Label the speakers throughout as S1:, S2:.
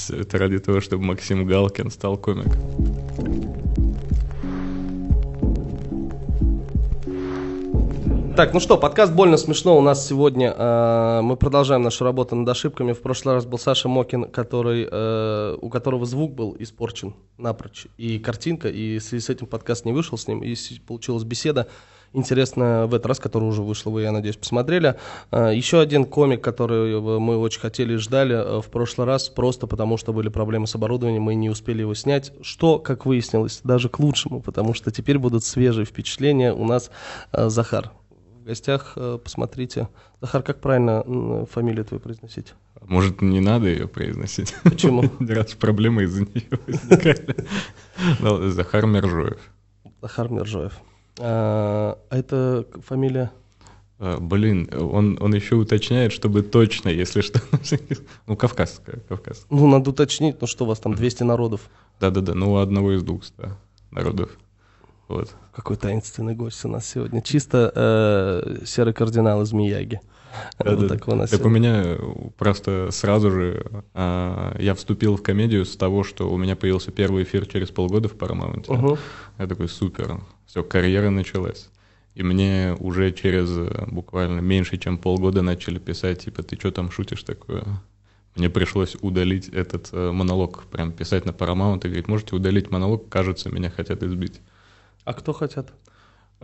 S1: Все это ради того, чтобы Максим Галкин стал комиком.
S2: Так, ну что, подкаст «Больно смешно» у нас сегодня. Э, мы продолжаем нашу работу над ошибками. В прошлый раз был Саша Мокин, который, э, у которого звук был испорчен напрочь. И картинка, и в связи с этим подкаст не вышел с ним. И получилась беседа интересная в этот раз, которая уже вышла, вы, я надеюсь, посмотрели. Э, еще один комик, который мы очень хотели и ждали э, в прошлый раз, просто потому что были проблемы с оборудованием, мы не успели его снять. Что, как выяснилось, даже к лучшему, потому что теперь будут свежие впечатления. У нас э, Захар в гостях, э, посмотрите. Захар, как правильно фамилию твою произносить?
S1: Может, не надо ее произносить?
S2: Почему?
S1: Раз проблемы из-за нее возникали. Ну, Захар Мержоев.
S2: Захар Мержоев. А, это фамилия?
S1: А, блин, он, он еще уточняет, чтобы точно, если что. ну, кавказская, кавказская.
S2: Ну, надо уточнить, ну что у вас там, 200 народов?
S1: Да-да-да, ну, у одного из двух народов. Вот.
S2: Какой таинственный гость у нас сегодня. Чисто э, серый кардинал из Мияги.
S1: Да, вот да. Так, у, нас так у меня просто сразу же а, я вступил в комедию с того, что у меня появился первый эфир через полгода в Paramount. Угу. Я такой, супер, все, карьера началась. И мне уже через э, буквально меньше, чем полгода начали писать, типа, ты что там шутишь такое? Мне пришлось удалить этот э, монолог, прям писать на Paramount и говорить, можете удалить монолог, кажется, меня хотят избить.
S2: А кто хотят?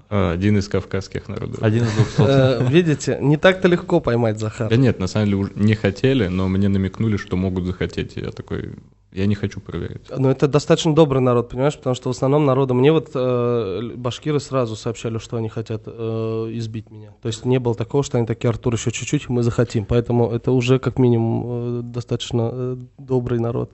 S1: А, один из кавказских народов.
S2: Один из двухсот. Э, видите, не так-то легко поймать Захар.
S1: Да нет, на самом деле не хотели, но мне намекнули, что могут захотеть. я такой, я не хочу проверять.
S2: Но это достаточно добрый народ, понимаешь, потому что в основном народу... Мне вот э, башкиры сразу сообщали, что они хотят э, избить меня. То есть не было такого, что они такие, Артур, еще чуть-чуть, мы захотим. Поэтому это уже как минимум э, достаточно э, добрый народ.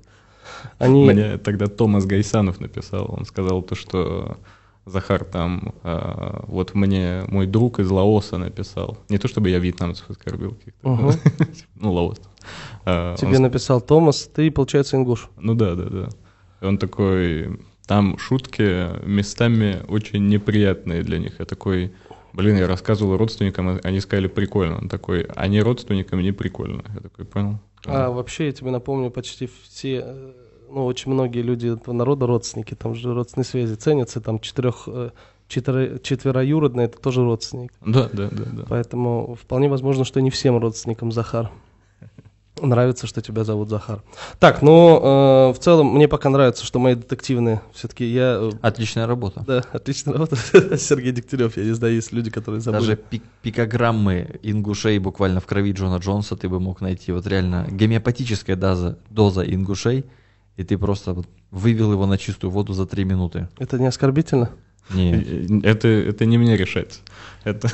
S1: Они... Мне тогда Томас Гайсанов написал, он сказал то, что Захар там, э, вот мне мой друг из Лаоса написал. Не то чтобы я вьетнамцев оскорбил ну, Лаос.
S2: Э, Тебе он... написал Томас, ты, получается, ингуш.
S1: Ну да, да, да. Он такой, там шутки местами очень неприятные для них. Я такой, блин, я рассказывал родственникам, они сказали прикольно. Он такой, а не родственникам не прикольно. Я такой, понял.
S2: А, вообще, я тебе напомню, почти все э, ну, очень многие люди этого народа родственники, там же родственные связи ценятся, там четырех, э, четверо, четвероюродные это тоже родственник.
S1: Да, да, да, да.
S2: Поэтому вполне возможно, что не всем родственникам Захар. Нравится, что тебя зовут Захар. Так, ну, э, в целом, мне пока нравится, что мои детективные, все-таки я... Э,
S3: отличная работа.
S2: Да, отличная работа. Сергей Дегтярев, я не знаю, есть люди, которые забыли.
S3: Даже пик пикограммы ингушей буквально в крови Джона Джонса ты бы мог найти. Вот реально гомеопатическая доза, доза ингушей – и ты просто вот вывел его на чистую воду за три минуты.
S2: Это не оскорбительно?
S3: Нет.
S1: Это, это не мне решать. Это...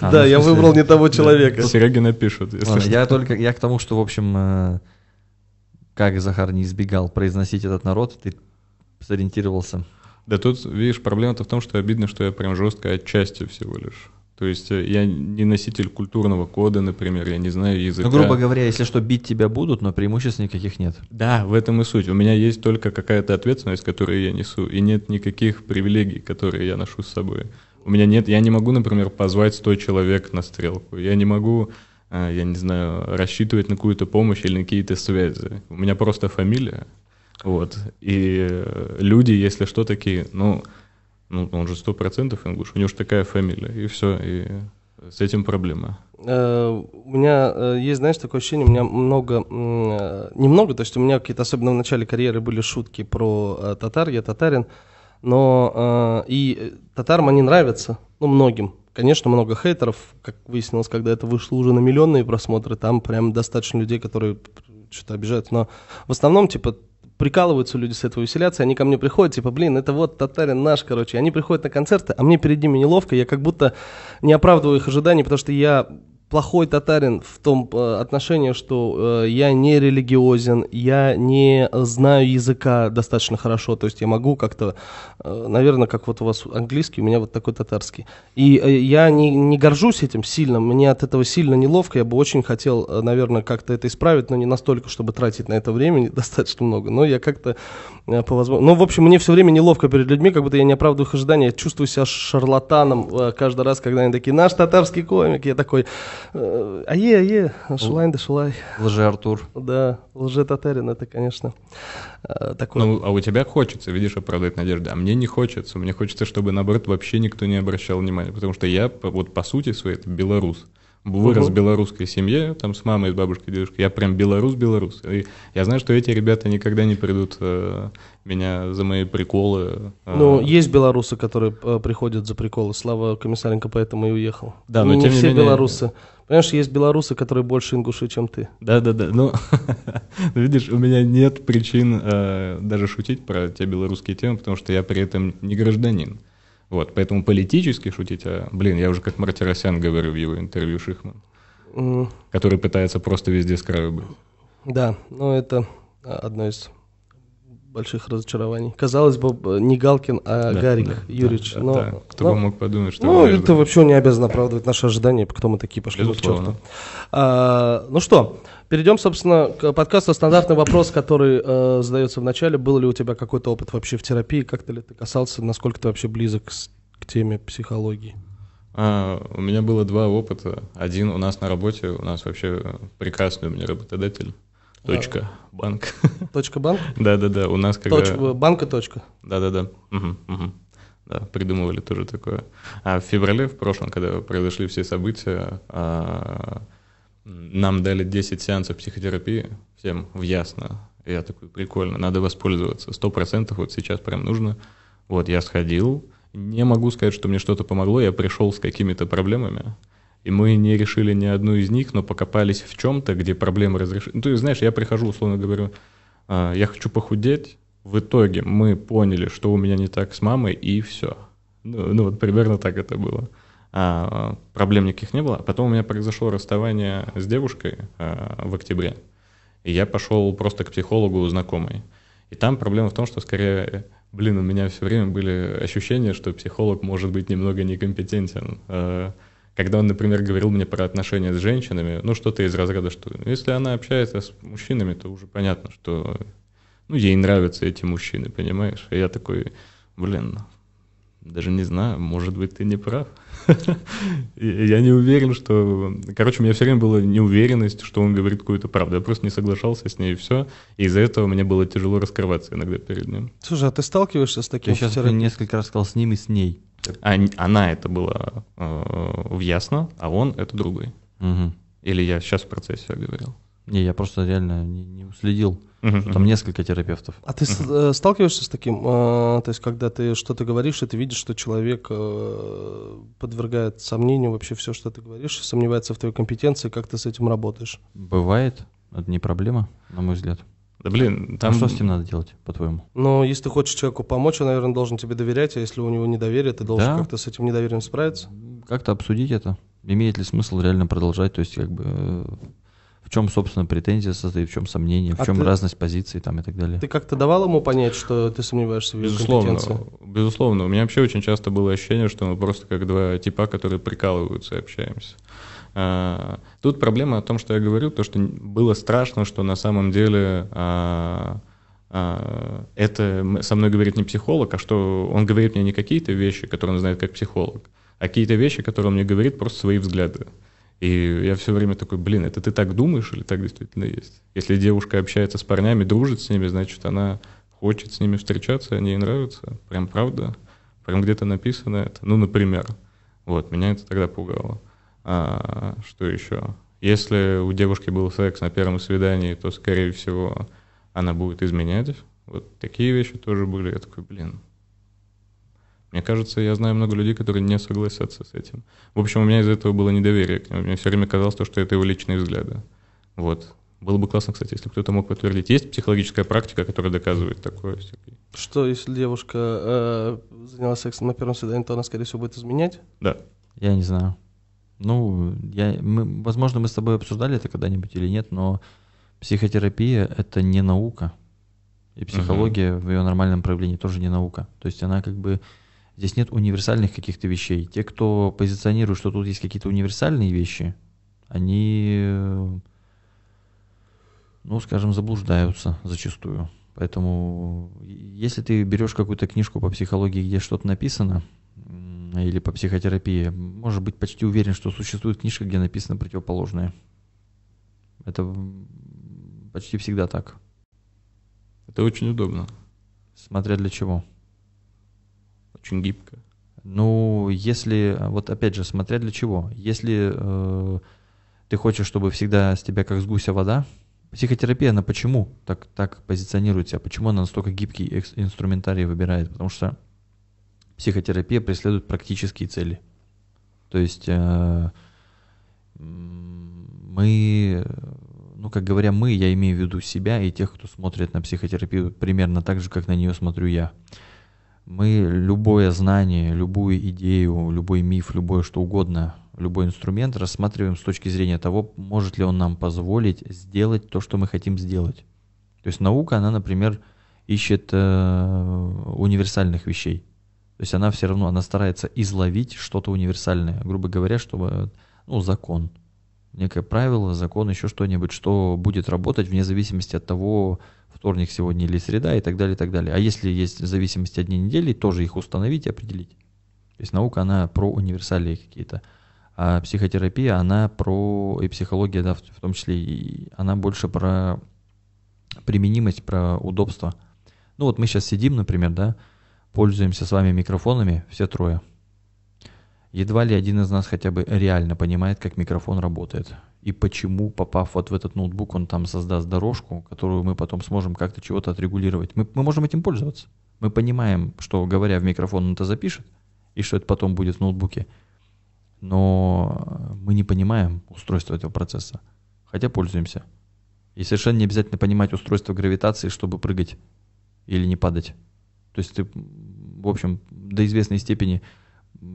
S2: А, да, ну, я выбрал не того человека.
S1: Сереги напишут.
S3: Я только я к тому, что, в общем, э, как Захар не избегал произносить этот народ, ты сориентировался.
S1: Да тут, видишь, проблема-то в том, что обидно, что я прям жестко отчасти всего лишь. То есть э, я не носитель культурного кода, например, я не знаю языка.
S3: Ну, грубо говоря, если что, бить тебя будут, но преимуществ никаких нет.
S1: Да, в этом и суть. У меня есть только какая-то ответственность, которую я несу, и нет никаких привилегий, которые я ношу с собой. У меня нет, я не могу, например, позвать 100 человек на стрелку. Я не могу, э, я не знаю, рассчитывать на какую-то помощь или на какие-то связи. У меня просто фамилия. Вот. И э, люди, если что, такие, ну, ну, он же сто процентов ингуш, у него же такая фамилия, и все, и с этим проблема.
S2: Э, у меня э, есть, знаешь, такое ощущение, у меня много, э, немного, то есть у меня какие-то, особенно в начале карьеры, были шутки про татар, я татарин, но и татарам они нравятся, ну, многим. Конечно, много хейтеров, как выяснилось, когда это вышло уже на миллионные просмотры, там прям достаточно людей, которые что-то обижают, но в основном, типа, прикалываются люди с этого, веселятся, они ко мне приходят, типа, блин, это вот татарин наш, короче. Они приходят на концерты, а мне перед ними неловко, я как будто не оправдываю их ожиданий, потому что я плохой татарин в том э, отношении, что э, я не религиозен, я не знаю языка достаточно хорошо, то есть я могу как-то, э, наверное, как вот у вас английский, у меня вот такой татарский. И э, я не, не горжусь этим сильно, мне от этого сильно неловко, я бы очень хотел, э, наверное, как-то это исправить, но не настолько, чтобы тратить на это времени достаточно много, но я как-то по возможности... Ну, в общем, мне все время неловко перед людьми, как будто я не оправдываю их ожидания, я чувствую себя шарлатаном э, каждый раз, когда они такие, наш татарский комик, я такой... Э, Ае, ае, шулай да шулай.
S3: Лже Артур.
S2: Да, лже-татарин, это, конечно, э, такое.
S1: Ну, а у тебя хочется, видишь, оправдать надежды, а мне не хочется. Мне хочется, чтобы, наоборот, вообще никто не обращал внимания, потому что я, вот по сути своей, это белорус. Вырос в белорусской семье, там с мамой, с бабушкой, дедушкой. Я прям белорус-белорус. И я знаю, что эти ребята никогда не придут э, меня за мои приколы. э,
S2: Ну, есть белорусы, которые э, приходят за приколы. Слава Комиссаренко поэтому и уехал.
S1: Да, но
S2: не
S1: тем не
S2: все
S1: менее-
S2: белорусы. Понимаешь, есть белорусы, которые больше ингуши, чем ты.
S1: Да-да-да, ну, видишь, у меня нет причин э, даже шутить про те белорусские темы, потому что я при этом не гражданин. Вот, поэтому политически шутить, а, блин, я уже как Мартиросян говорю в его интервью Шихман,
S2: М,
S1: который пытается просто везде с краю быть.
S2: Да, но это одно из больших разочарований. Казалось бы, не Галкин, а
S1: Да,
S2: Гарик
S1: да,
S2: Юрьевич.
S1: да,
S2: но,
S1: да. Кто
S2: но-
S1: бы мог подумать, что...
S2: ну, это вообще не обязано оправдывать наши ожидания, кто мы такие пошли вы к
S1: Безусловно.
S2: черту. А, ну что, перейдем, собственно, к подкасту «Стандартный вопрос», который э, задается в начале. Был ли у тебя какой-то опыт вообще в терапии? Как-то ли ты касался? Насколько ты вообще близок с- к теме психологии?
S1: А, у меня было два опыта. Один у нас на работе, у нас вообще прекрасный у меня работодатель. Точка, банк.
S2: Точка банк?
S1: Да-да-да, у нас когда...
S2: Точка, банка точка.
S1: Да-да-да. Да, придумывали тоже такое. А в феврале, в прошлом, когда произошли все события, а, нам дали 10 сеансов психотерапии, всем в ясно. Я такой, прикольно, надо воспользоваться. Сто процентов вот сейчас прям нужно. Вот, я сходил. Не могу сказать, что мне что-то помогло. Я пришел с какими-то проблемами. И мы не решили ни одну из них, но покопались в чем-то, где проблемы разрешены. Ну, то есть, знаешь, я прихожу, условно говорю, а, я хочу похудеть. В итоге мы поняли, что у меня не так с мамой, и все. Ну, ну, вот примерно так это было. А, проблем никаких не было. Потом у меня произошло расставание с девушкой а, в октябре. И я пошел просто к психологу знакомой. И там проблема в том, что скорее, блин, у меня все время были ощущения, что психолог может быть немного некомпетентен. А, Когда он, например, говорил мне про отношения с женщинами, ну что-то из разряда, что если она общается с мужчинами, то уже понятно, что ну, ей нравятся эти мужчины, понимаешь? И я такой, блин, даже не знаю, может быть, ты не прав. Я не уверен, что... Короче, у меня все время была неуверенность, что он говорит какую-то правду. Я просто не соглашался с ней, и все. И из-за этого мне было тяжело раскрываться иногда перед ним.
S2: Слушай, а ты сталкиваешься с таким
S3: Я сейчас несколько раз сказал с ним и с ней.
S1: А она это была э, в ясно, а он это другой. Или я сейчас в процессе говорил.
S3: Не, я просто реально не, не уследил.
S1: Мгм,
S3: Там несколько терапевтов.
S2: А ты э, сталкиваешься с таким, э, то есть когда ты что-то говоришь, и ты видишь, что человек э, подвергает сомнению вообще все, что ты говоришь, сомневается в твоей компетенции, как ты с этим работаешь?
S3: Бывает, это не проблема, на мой взгляд.
S1: Да блин,
S3: Там...
S1: там...
S3: А что с ним надо делать, по-твоему?
S2: Но если ты хочешь человеку помочь, он, наверное, должен тебе доверять, а если у него недоверие, ты должен
S3: Да.
S2: как-то с этим недоверием справиться.
S3: Как-то обсудить это. Имеет ли смысл реально продолжать? То есть, как бы, в чем, собственно, претензия состоит, в чем сомнение, в
S2: А
S3: чем
S2: ты-
S3: разность позиций там и так далее.
S2: Ты как-то давал ему понять, что ты сомневаешься в его
S1: Безусловно,
S2: компетенции?
S1: безусловно. У меня вообще очень часто было ощущение, что мы просто как два типа, которые прикалываются и общаемся. А, Тут проблема о том, что я говорю, то, что было страшно, что на самом деле а, а, это со мной говорит не психолог, а что он говорит мне не какие-то вещи, которые он знает как психолог, а какие-то вещи, которые он мне говорит, просто свои взгляды. И я все время такой, блин, это ты так думаешь или так действительно есть? Если девушка общается с парнями, дружит с ними, значит, она хочет с ними встречаться, они ей нравятся. Прям правда. Прям где-то написано это. Ну, например. Вот, меня это тогда пугало. А, что еще? Если у девушки был секс на первом свидании, то, скорее всего, она будет изменять. Вот такие вещи тоже были. Я такой, блин. Мне кажется, я знаю много людей, которые не согласятся с этим. В общем, у меня из-за этого было недоверие к нему. Мне все время казалось, то, что это его личные взгляды. Вот. Было бы классно, кстати, если кто-то мог подтвердить. Есть психологическая практика, которая доказывает такое? Сергей?
S2: Что, если девушка э, занялась сексом на первом свидании, то она, скорее всего, будет изменять?
S1: Да.
S3: Я не знаю. Ну, я, мы, возможно, мы с тобой обсуждали это когда-нибудь или нет, но психотерапия — это не наука. И психология в ее нормальном проявлении тоже не наука. То есть она как бы... Здесь нет универсальных каких-то вещей. Те, кто позиционирует, что тут есть какие-то универсальные вещи, они, ну, скажем, заблуждаются зачастую. Поэтому, если ты берешь какую-то книжку по психологии, где что-то написано, или по психотерапии, может быть почти уверен, что существует книжка, где написано противоположное. Это почти всегда так.
S1: Это очень удобно.
S3: Смотря для чего.
S1: Очень гибко.
S3: Ну, если, вот опять же, смотря для чего. Если э, ты хочешь, чтобы всегда с тебя как с гуся вода, психотерапия, она почему так, так позиционирует себя? Почему она настолько гибкий инструментарий выбирает? Потому что психотерапия преследует практические цели. То есть э, мы, ну, как говоря мы, я имею в виду себя и тех, кто смотрит на психотерапию примерно так же, как на нее смотрю я. Мы любое знание, любую идею, любой миф, любое что угодно, любой инструмент рассматриваем с точки зрения того, может ли он нам позволить сделать то, что мы хотим сделать. То есть наука, она, например, ищет э, универсальных вещей. То есть она все равно, она старается изловить что-то универсальное, грубо говоря, чтобы, ну, закон, некое правило, закон, еще что-нибудь, что будет работать вне зависимости от того, вторник сегодня или среда и так далее, и так далее. А если есть зависимости от дней недели, тоже их установить и определить. То есть наука, она про универсалии какие-то. А психотерапия, она про, и психология, да, в том числе, и она больше про применимость, про удобство. Ну вот мы сейчас сидим, например, да, пользуемся с вами микрофонами, все трое. Едва ли один из нас хотя бы реально понимает, как микрофон работает. И почему, попав вот в этот ноутбук, он там создаст дорожку, которую мы потом сможем как-то чего-то отрегулировать. Мы, мы можем этим пользоваться. Мы понимаем, что говоря в микрофон, он это запишет, и что это потом будет в ноутбуке. Но мы не понимаем устройство этого процесса, хотя пользуемся. И совершенно не обязательно понимать устройство гравитации, чтобы прыгать или не падать. То есть ты, в общем, до известной степени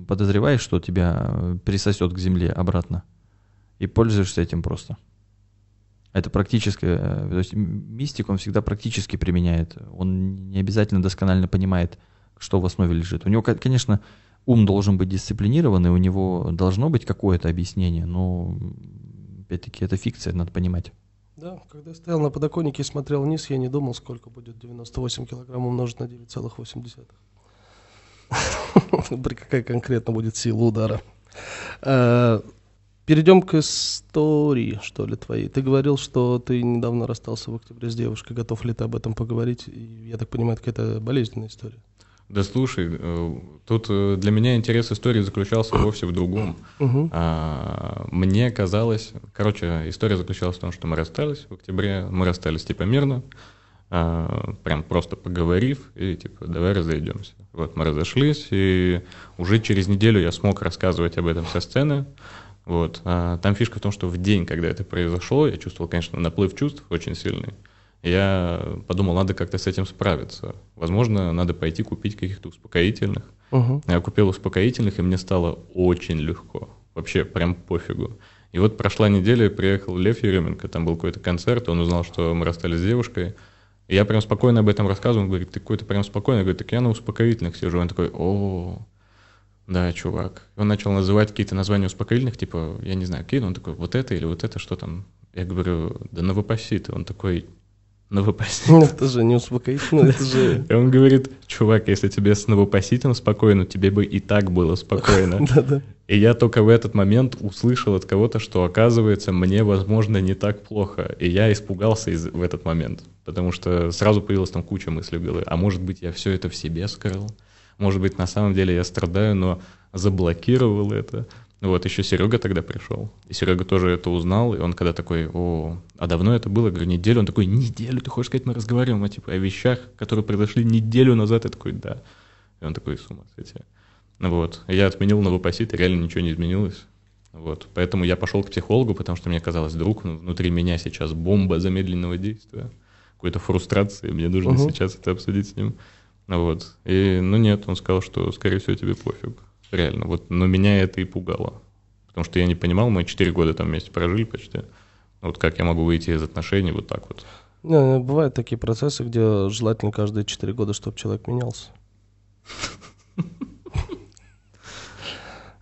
S3: подозреваешь, что тебя присосет к земле обратно, и пользуешься этим просто. Это практическое, э, то есть мистик, он всегда практически применяет, он не обязательно досконально понимает, что в основе лежит. У него, конечно, ум должен быть дисциплинированный, у него должно быть какое-то объяснение, но, опять-таки, это фикция, надо понимать.
S2: Да, когда я стоял на подоконнике и смотрел вниз, я не думал, сколько будет 98 килограмм умножить на 9,8. Какая конкретно будет сила удара. Перейдем к истории, что ли, твоей. Ты говорил, что ты недавно расстался в октябре с девушкой. Готов ли ты об этом поговорить? Я так понимаю, это какая-то болезненная история.
S1: Да слушай, э, тут э, для меня интерес истории заключался вовсе в другом. Угу. Мне казалось, короче, история заключалась в том, что мы расстались в октябре, мы расстались типа мирно, а, прям просто поговорив и типа давай разойдемся. Вот мы разошлись, и уже через неделю я смог рассказывать об этом со сцены. Вот. А там фишка в том, что в день, когда это произошло, я чувствовал, конечно, наплыв чувств очень сильный. Я подумал, надо как-то с этим справиться. Возможно, надо пойти купить каких-то успокоительных. Угу. Я купил успокоительных, и мне стало очень легко. Вообще прям пофигу. И вот прошла неделя, приехал Лев Еременко, там был какой-то концерт, он узнал, что мы расстались с девушкой. И я прям спокойно об этом рассказываю, он говорит, ты какой-то прям спокойно, говорит, так я на успокоительных сижу. Он такой, о, да, чувак. Он начал называть какие-то названия успокоительных, типа, я не знаю, какие, он такой, вот это или вот это, что там? Я говорю, да новопосит. Он такой, новопосит.
S2: Это же не успокоительно, это же...
S1: И он говорит, чувак, если тебе с новопоситом спокойно, тебе бы и так было спокойно. Да-да. И я только в этот момент услышал от кого-то, что оказывается мне, возможно, не так плохо. И я испугался из, в этот момент, потому что сразу появилась там куча мыслей в голове. А может быть, я все это в себе скрыл? Может быть, на самом деле я страдаю, но заблокировал это. Вот, еще Серега тогда пришел. И Серега тоже это узнал, и он когда такой, о, а давно это было? Я говорю, неделю. Он такой, неделю? Ты хочешь сказать, мы разговариваем о, типа, о вещах, которые произошли неделю назад? Я такой, да. И он такой, с ума сойти. Вот. Я отменил новопосит, и реально ничего не изменилось. Вот. Поэтому я пошел к психологу, потому что мне казалось, вдруг внутри меня сейчас бомба замедленного действия, какой-то фрустрации, мне нужно uh-huh. сейчас это обсудить с ним. Вот. И, ну нет, он сказал, что, скорее всего, тебе пофиг. Реально. Вот. Но меня это и пугало. Потому что я не понимал, мы 4 года там вместе прожили почти. Вот как я могу выйти из отношений вот так вот.
S2: Не, бывают такие процессы, где желательно каждые 4 года, чтобы человек менялся.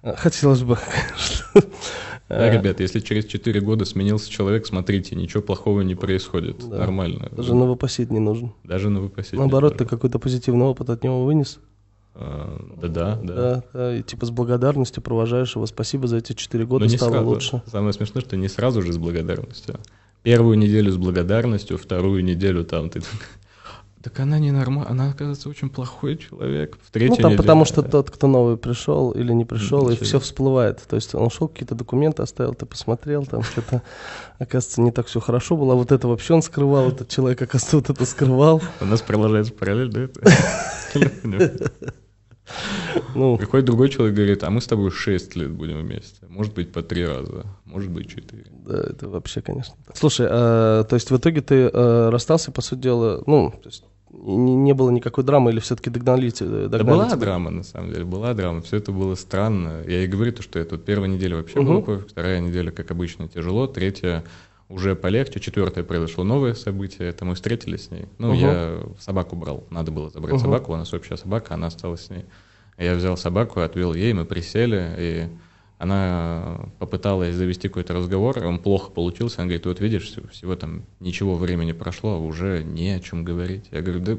S2: Хотелось бы, конечно.
S1: Да, ребят, если через 4 года сменился человек, смотрите, ничего плохого не происходит. Да. Нормально.
S2: Даже новопосит не нужен.
S1: Даже новопосит.
S2: Наоборот, ты какой-то позитивный опыт от него вынес?
S1: Да-да, да. Да,
S2: да, и типа с благодарностью провожаешь его. Спасибо за эти четыре года,
S1: Но не
S2: стало
S1: сразу.
S2: лучше.
S1: Самое смешное, что не сразу же с благодарностью. Первую неделю с благодарностью, вторую неделю там ты так она не нормальная, она, оказывается, очень плохой человек.
S2: В третью ну, там неделю, потому что тот, кто новый пришел или не пришел, и все всплывает. То есть он шел, какие-то документы оставил, ты посмотрел, там что-то, оказывается, не так все хорошо было. А вот это вообще он скрывал, этот человек, оказывается, вот это скрывал.
S1: У нас продолжается параллель, да? Ну, Приходит другой человек и говорит, а мы с тобой 6 лет будем вместе. Может быть, по три раза, может быть, четыре.
S2: Да, это вообще, конечно. Слушай, а, то есть в итоге ты а, расстался, по сути дела, ну, то есть не, не было никакой драмы или все-таки догнали, догнали
S1: Да была тебя? драма, на самом деле, была драма. Все это было странно. Я и говорю, то, что это вот первая неделя вообще угу. было вторая неделя, как обычно, тяжело, третья уже полегче, четвертое произошло новое событие, это мы встретились с ней. Ну, угу. я собаку брал, надо было забрать угу. собаку, у нас общая собака, она осталась с ней. Я взял собаку, отвел ей, мы присели, и она попыталась завести какой-то разговор, он плохо получился, она говорит, вот видишь, всего там ничего времени прошло, а уже не о чем говорить. Я говорю, да,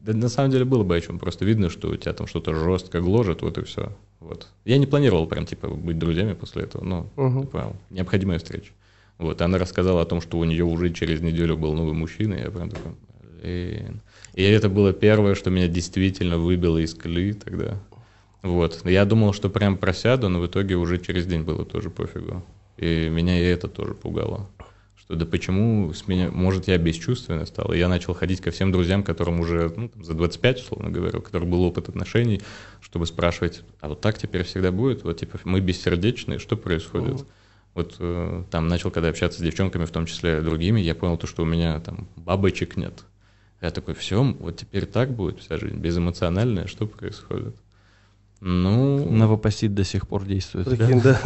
S1: да на самом деле было бы о чем, просто видно, что у тебя там что-то жестко гложет, вот и все. Вот. Я не планировал прям типа быть друзьями после этого, но угу. типа, необходимая встреча. Вот, она рассказала о том, что у нее уже через неделю был новый мужчина, и я прям такой, блин. И это было первое, что меня действительно выбило из колеи тогда. Вот. Я думал, что прям просяду, но в итоге уже через день было тоже пофигу. И меня и это тоже пугало. Что да почему с меня, может, я бесчувственный стал. И я начал ходить ко всем друзьям, которым уже ну, там, за 25, условно говоря, у которых был опыт отношений, чтобы спрашивать, а вот так теперь всегда будет? Вот типа мы бессердечные, что происходит? Uh-huh. Вот э, там начал, когда общаться с девчонками, в том числе другими, я понял то, что у меня там бабочек нет. Я такой, все, вот теперь так будет вся жизнь, безэмоциональная, что происходит?
S3: Ну... Новопосит до сих пор действует.
S2: Прикинь, да.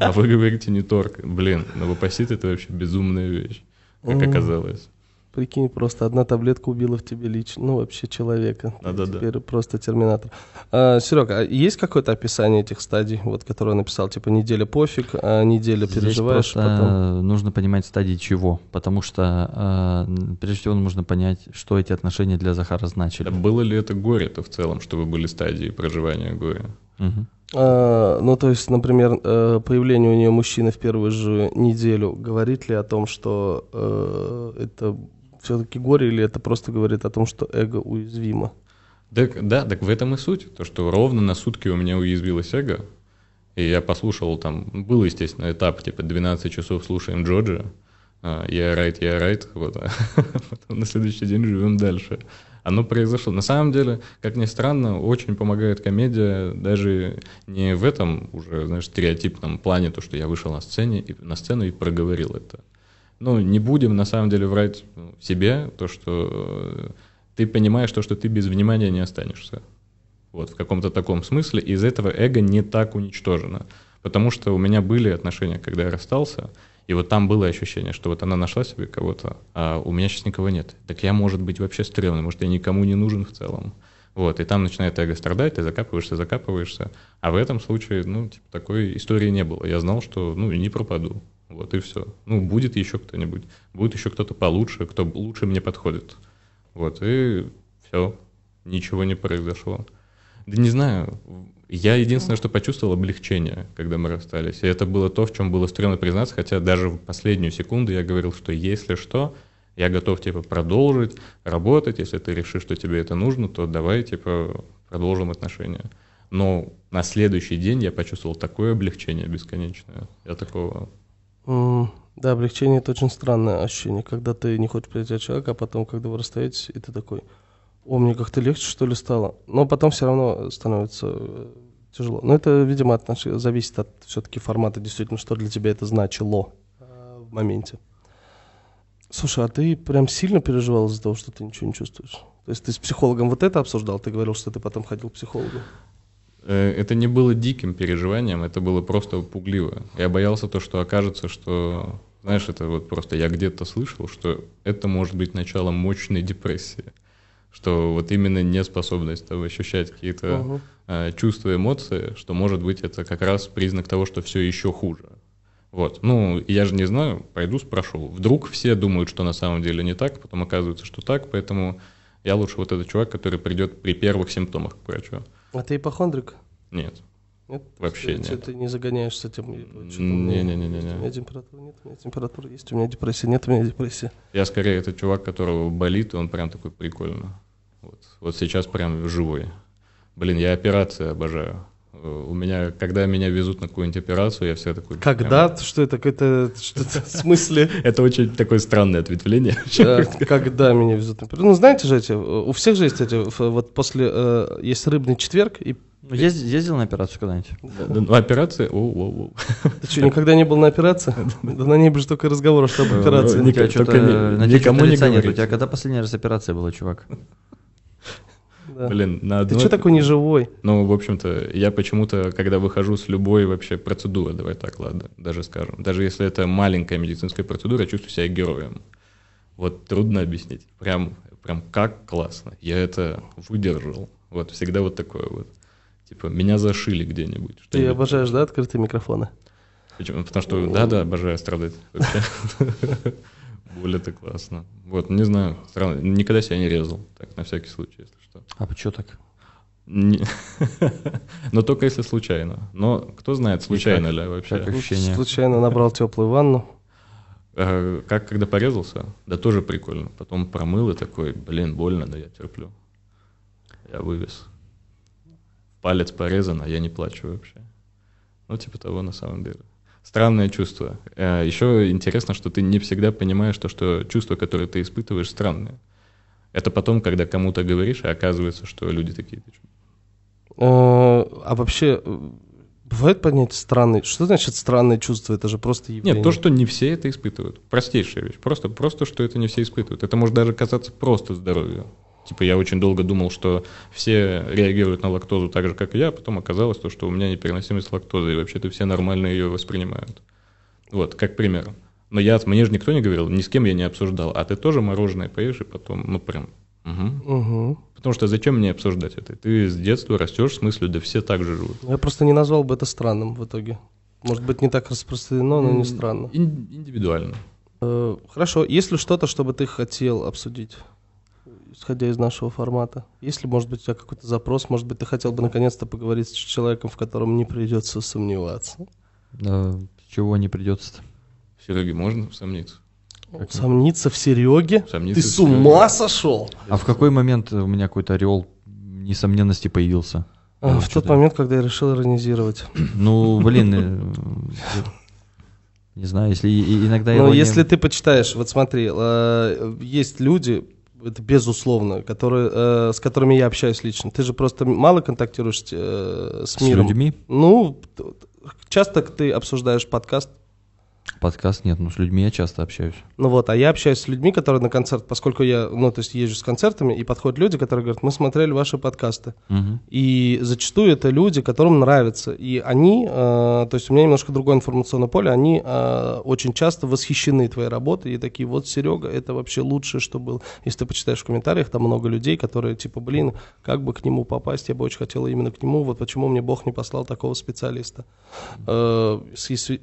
S1: А вы говорите не торг. Блин, новопосит это вообще безумная вещь, как оказалось.
S2: Прикинь, просто одна таблетка убила в тебе лично, ну, вообще человека.
S1: Да, да,
S2: Теперь да. просто терминатор. А, Серега, а есть какое-то описание этих стадий, вот, которое написал, типа, неделя пофиг, а неделя Здесь переживаешь, потом...
S3: нужно понимать стадии чего, потому что, а, прежде всего, нужно понять, что эти отношения для Захара значили.
S1: А было ли это горе-то в целом, чтобы были стадии проживания горя?
S2: Угу. А, ну, то есть, например, э, появление у нее мужчины в первую же неделю говорит ли о том, что э, это все-таки горе, или это просто говорит о том, что эго уязвимо?
S1: Так, да, так в этом и суть. То, что ровно на сутки у меня уязвилось эго, и я послушал там, был, естественно, этап, типа 12 часов слушаем Джорджа, я райт, я райт, вот, а потом на следующий день живем дальше. Оно произошло. На самом деле, как ни странно, очень помогает комедия даже не в этом уже, знаешь, стереотипном плане, то, что я вышел на сцене и на сцену и проговорил это ну, не будем на самом деле врать себе, то, что э, ты понимаешь то, что ты без внимания не останешься. Вот, в каком-то таком смысле. Из этого эго не так уничтожено. Потому что у меня были отношения, когда я расстался, и вот там было ощущение, что вот она нашла себе кого-то, а у меня сейчас никого нет. Так я, может быть, вообще стрёмный, может, я никому не нужен в целом. Вот, и там начинает эго страдать, ты закапываешься, закапываешься. А в этом случае, ну, типа, такой истории не было. Я знал, что, ну, не пропаду. Вот и все. Ну, будет еще кто-нибудь. Будет еще кто-то получше, кто лучше мне подходит. Вот, и все. Ничего не произошло. Да не знаю. Я единственное, что почувствовал облегчение, когда мы расстались. И это было то, в чем было стрёмно признаться, хотя даже в последнюю секунду я говорил, что если что, я готов, типа, продолжить работать, если ты решишь, что тебе это нужно, то давай, типа, продолжим отношения. Но на следующий день я почувствовал такое облегчение бесконечное. Я такого
S2: да, облегчение это очень странное ощущение, когда ты не хочешь потерять человека, а потом, когда вы расстаетесь, и ты такой, о, мне как-то легче, что ли, стало. Но потом все равно становится э, тяжело. Но это, видимо, от нашей, зависит от все-таки формата, действительно, что для тебя это значило э, в моменте. Слушай, а ты прям сильно переживал из-за того, что ты ничего не чувствуешь? То есть ты с психологом вот это обсуждал? Ты говорил, что ты потом ходил к психологу?
S1: Э, это не было диким переживанием, это было просто пугливо. Я боялся то, что окажется, что, знаешь, это вот просто я где-то слышал, что это может быть началом мощной депрессии. Что вот именно неспособность там, ощущать какие-то uh-huh. э, чувства, эмоции, что может быть это как раз признак того, что все еще хуже. Вот. Ну, я же не знаю, пойду спрошу. Вдруг все думают, что на самом деле не так, потом оказывается, что так, поэтому Я лучше вот этот чувак, который придет при первых симптомах к врачу.
S2: А ты ипохондрик?
S1: Нет.
S2: Нет?
S1: Вообще
S2: ты,
S1: нет.
S2: Ты не загоняешь с этим?
S1: Не-не-не-не.
S2: У меня температура нет, у меня температура есть, у меня депрессия нет, у меня депрессия.
S1: Я скорее этот чувак, которого болит, он прям такой прикольно. Вот, вот сейчас прям живой. Блин, я операции обожаю. Э, У меня, когда меня везут на какую-нибудь операцию, я всегда такой... прям-
S2: Когда? Что это? Это что-то в смысле?
S1: Это очень такое странное ответвление.
S2: Когда меня везут на пер- Ну, знаете же эти, у всех же есть эти, вот после, э, есть рыбный четверг, и
S3: Ну, езд- ездил на операцию когда-нибудь?
S1: Да, ну, операция, оу-оу-оу.
S2: ты что, никогда не был на операции? Да на ней бы же только разговор, что об операции.
S1: ну,
S3: У тебя
S1: Только
S3: что-то
S1: не-
S3: на тебя
S1: никому не
S3: нет. У тебя когда последний раз операция была, чувак?
S2: Да.
S1: Блин, на
S2: Ты
S1: одной-
S2: что такой неживой?
S1: Ну, в общем-то, я почему-то, когда выхожу с любой вообще процедуры, давай так, ладно, даже скажем, даже если это маленькая медицинская процедура, я чувствую себя героем. Вот трудно объяснить. Прям, прям как классно. Я это выдержал. Вот всегда вот такое вот. Типа, меня зашили где-нибудь.
S2: Ты обожаешь, да, открытые микрофоны?
S1: Почему? Потому что, да-да, обожаю страдать. Боль это классно. Вот, не знаю, странно. Никогда себя не резал. Так, на всякий случай, если что.
S3: А что так?
S1: Не- Но только если случайно. Но кто знает, случайно ли вообще.
S3: как ощущение?
S2: Случайно набрал теплую ванну.
S1: Э, Как когда порезался, да тоже прикольно. Потом промыл и такой, блин, больно, да я терплю. Я вывез. Палец порезан, а я не плачу вообще. Ну, типа того на самом деле. Странное чувство. Еще интересно, что ты не всегда понимаешь то, что чувства, которые ты испытываешь, странные. Это потом, когда кому-то говоришь, и оказывается, что люди такие.
S2: А вообще, э, бывает понятие странный? Что значит странное чувство? Это же просто явление.
S1: Нет, то, что не все это испытывают. Простейшая вещь. Просто, просто, что это не все испытывают. Это может даже казаться просто здоровью. Типа я очень долго думал, что все реагируют на лактозу так же, как и я, а потом оказалось то, что у меня непереносимость лактозы, и вообще-то все нормально ее воспринимают. Вот, как пример. Но я, мне же никто не говорил, ни с кем я не обсуждал. А ты тоже мороженое поешь, и потом, ну прям, мгм.
S2: Мгм.
S1: Потому что зачем мне обсуждать это? Ты с детства растешь с мыслью, да все так же живут.
S2: Я просто не назвал бы это странным в итоге. Может быть, не так распространено, но не странно.
S1: Ин- индивидуально.
S2: Э, Хорошо, есть ли что-то, что бы ты хотел обсудить, исходя из нашего формата? Есть ли, может быть, у тебя какой-то запрос? Может быть, ты хотел бы наконец-то поговорить с человеком, в котором не придется сомневаться?
S3: Да, чего не придется-то?
S1: Сереге можно сомниться?
S2: Сомниться в Сереге?
S1: Сомниться
S2: Ты
S1: в
S2: с ума сошел?
S3: А в какой момент у меня какой-то орел несомненности появился?
S2: А, в тот момент, когда я решил иронизировать.
S3: Ну, блин, э, не знаю, если иногда
S2: Ну, если ты почитаешь, вот смотри, э, есть люди, это безусловно, которые, э, с которыми я общаюсь лично. Ты же просто мало контактируешь э, с
S3: с
S2: миром.
S3: людьми,
S2: Ну, часто ты обсуждаешь подкаст,
S3: подкаст нет, но с людьми я часто общаюсь.
S2: Ну вот, а я общаюсь с людьми, которые на концерт, поскольку я, ну, то есть езжу с концертами, и подходят люди, которые говорят, мы смотрели ваши подкасты.
S3: Мгм.
S2: И зачастую это люди, которым нравится. И они, э, то есть у меня немножко другое информационное поле, они э, очень часто восхищены твоей работой и такие, вот Серега, это вообще лучшее, что было. Если ты почитаешь в комментариях, там много людей, которые типа, блин, как бы к нему попасть, я бы очень хотел именно к нему, вот почему мне Бог не послал такого специалиста. Э,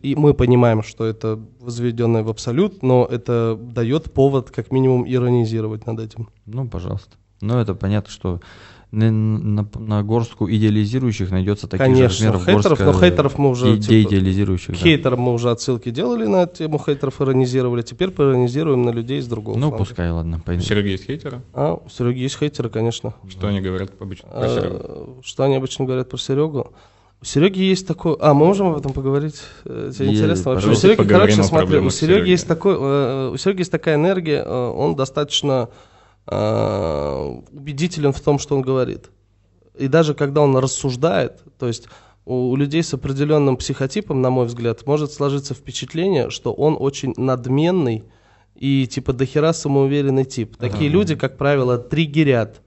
S2: И мы понимаем, что это возведенное в абсолют, но это дает повод как минимум иронизировать над этим.
S3: Ну, пожалуйста. Ну, это понятно, что на, на- на горстку идеализирующих найдется таких же
S2: Конечно,
S3: размеров
S2: хейтеров,
S3: горстка
S2: но хейтеров мы уже,
S3: и-
S2: типа,
S3: деидеализирующих. да.
S2: Хейтерам мы уже отсылки делали на тему хейтеров, иронизировали. Теперь поиронизируем на людей с другого
S3: Ну,
S2: фланга.
S3: пускай, ладно.
S1: У
S3: пойдем.
S1: Сереги есть хейтеры?
S2: А, у Сереги есть хейтеры, конечно.
S1: Что они говорят обычно про Серегу?
S2: А, Что они обычно говорят про Серегу? У Сереги есть такой... А, мы можем об этом поговорить? Э, Тебе интересно вообще? У Сереги, короче, смотри, у Сереги
S1: Сереги.
S2: есть такой... э, У Сереги есть такая энергия, э, он достаточно убедителен в том, что он говорит. И даже когда он рассуждает, то есть у людей с определенным психотипом, на мой взгляд, может сложиться впечатление, что он очень надменный и типа дохера самоуверенный тип. Такие люди, как правило, триггерят.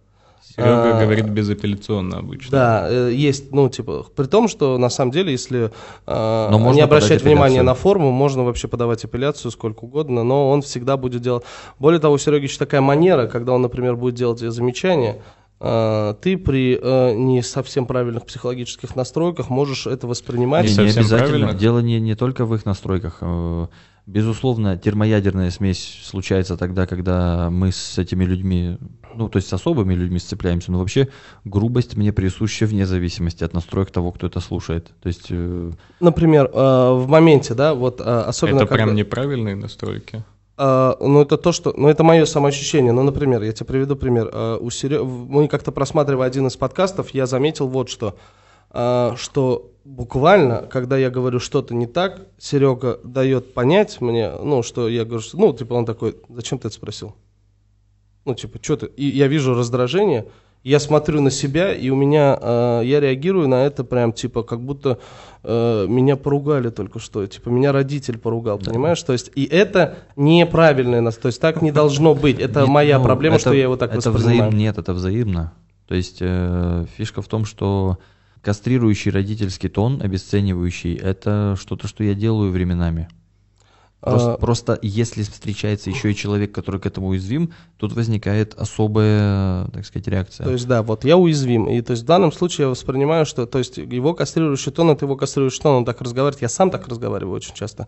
S1: Серега
S2: а,
S1: говорит безапелляционно обычно.
S2: Да, э, есть, ну, типа, при том, что на самом деле, если э,
S3: Но можно
S2: не обращать внимания на форму, можно вообще подавать апелляцию сколько угодно, но он всегда будет делать. Более того, у Сереги еще такая манера, когда он, например, будет делать тебе замечание, э, ты при э, не совсем правильных психологических настройках можешь это воспринимать.
S1: Не
S3: Не, обязательно. Дело не, не только в их настройках. Безусловно, термоядерная смесь случается тогда, когда мы с этими людьми ну, то есть с особыми людьми сцепляемся, но вообще грубость мне присуща вне зависимости от настроек того, кто это слушает. То есть... Э...
S2: Например, э, в моменте, да, вот э, особенно...
S1: Это
S2: когда...
S1: прям неправильные настройки?
S2: Uh, ну, это то, что... Ну, это мое самоощущение. Ну, например, я тебе приведу пример. Uh, у Серё... Мы как-то просматривая один из подкастов, я заметил вот что. Что буквально, когда я говорю что-то не так, Серега дает понять мне, ну, что я говорю, что, ну, типа он такой, зачем ты это спросил? Ну, типа, что ты? И я вижу раздражение, я смотрю на себя, и у меня, э, я реагирую на это прям, типа, как будто э, меня поругали только что, типа, меня родитель поругал, да. понимаешь? То есть, и это неправильное нас, то есть, так не должно быть, это нет, моя ну, проблема, это, что я его так
S3: это
S2: воспринимаю.
S3: Взаим, нет, это взаимно. То есть, э, фишка в том, что кастрирующий родительский тон, обесценивающий, это что-то, что я делаю временами. Просто, а... просто если встречается еще и человек, который к этому уязвим, тут возникает особая, так сказать, реакция.
S2: То есть, да, вот я уязвим. И то есть в данном случае я воспринимаю, что то есть его кастрирующий тон, это его кастрирующий тон, он так разговаривает. Я сам так разговариваю очень часто.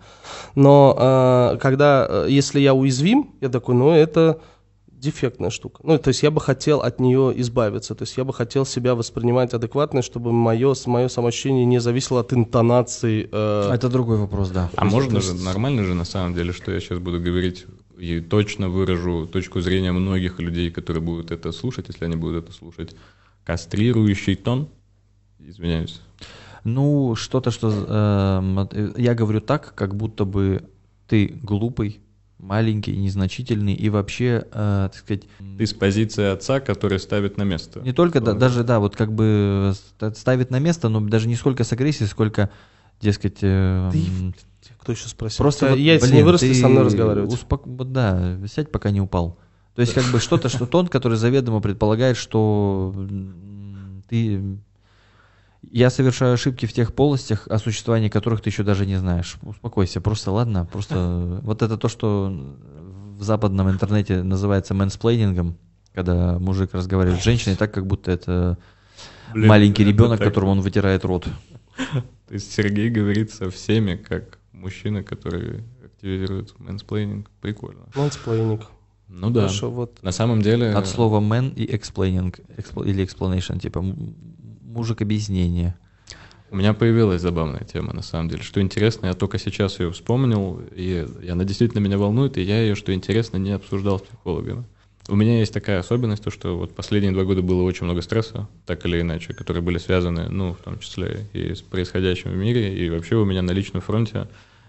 S2: Но э, когда, если я уязвим, я такой, ну это дефектная штука. Ну, то есть я бы хотел от нее избавиться. То есть я бы хотел себя воспринимать адекватно, чтобы мое, мое самоощущение не зависело от интонации.
S3: Э... Это другой вопрос, да.
S1: А можно же, нормально же на самом деле, что я сейчас буду говорить и точно выражу точку зрения многих людей, которые будут это слушать, если они будут это слушать. Кастрирующий тон, извиняюсь.
S3: Ну, что-то, что... Э, я говорю так, как будто бы ты глупый, маленький, незначительный и вообще, э, так сказать...
S1: Ты с позиции отца, который ставит на место.
S3: Не только, да, даже, да, вот как бы ставит на место, но даже не сколько с агрессией, сколько, дескать... Э,
S2: ты... Кто еще спросил? Просто вот, яйца блин, не выросли со мной разговаривать. Успок...
S3: Да, сядь, пока не упал. То есть как бы что-то, что тон, который заведомо предполагает, что ты я совершаю ошибки в тех полостях, о существовании которых ты еще даже не знаешь. Успокойся, просто ладно, просто вот это то, что в западном интернете называется мэнсплейнингом, когда мужик разговаривает с женщиной так, как будто это Блин, маленький ребенок, так... которому он вытирает рот.
S1: То есть Сергей говорит со всеми, как мужчина, который активизирует мэнсплейнинг. Прикольно.
S2: Мэнсплейнинг.
S1: Ну да. Хорошо, вот. На самом деле...
S3: От слова man и explaining, expl, или explanation, типа мужик объяснение.
S1: У меня появилась забавная тема, на самом деле. Что интересно, я только сейчас ее вспомнил, и она действительно меня волнует, и я ее, что интересно, не обсуждал с психологами. У меня есть такая особенность, то, что вот последние два года было очень много стресса, так или иначе, которые были связаны, ну, в том числе и с происходящим в мире, и вообще у меня на личном фронте.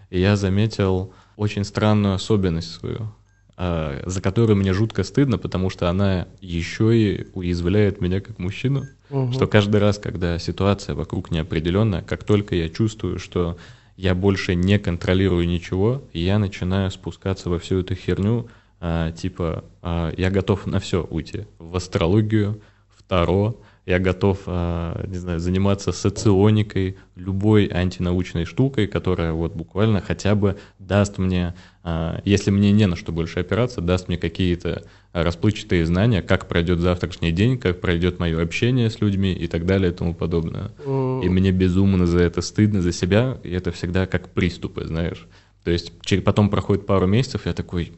S1: И я заметил очень странную особенность свою. А, за которую мне жутко стыдно, потому что она еще и уязвляет меня как мужчину. Угу. Что каждый раз, когда ситуация вокруг неопределенная, как только я чувствую, что я больше не контролирую ничего, я начинаю спускаться во всю эту херню, а, типа а, я готов на все уйти. В астрологию, в Таро, я готов, а, не знаю, заниматься соционикой, любой антинаучной штукой, которая вот буквально хотя бы даст мне, а, если мне не на что больше опираться, даст мне какие-то расплывчатые знания, как пройдет завтрашний день, как пройдет мое общение с людьми и так далее и тому подобное. И мне безумно за это стыдно, за себя, и это всегда как приступы, знаешь. То есть потом проходит пару месяцев, я такой,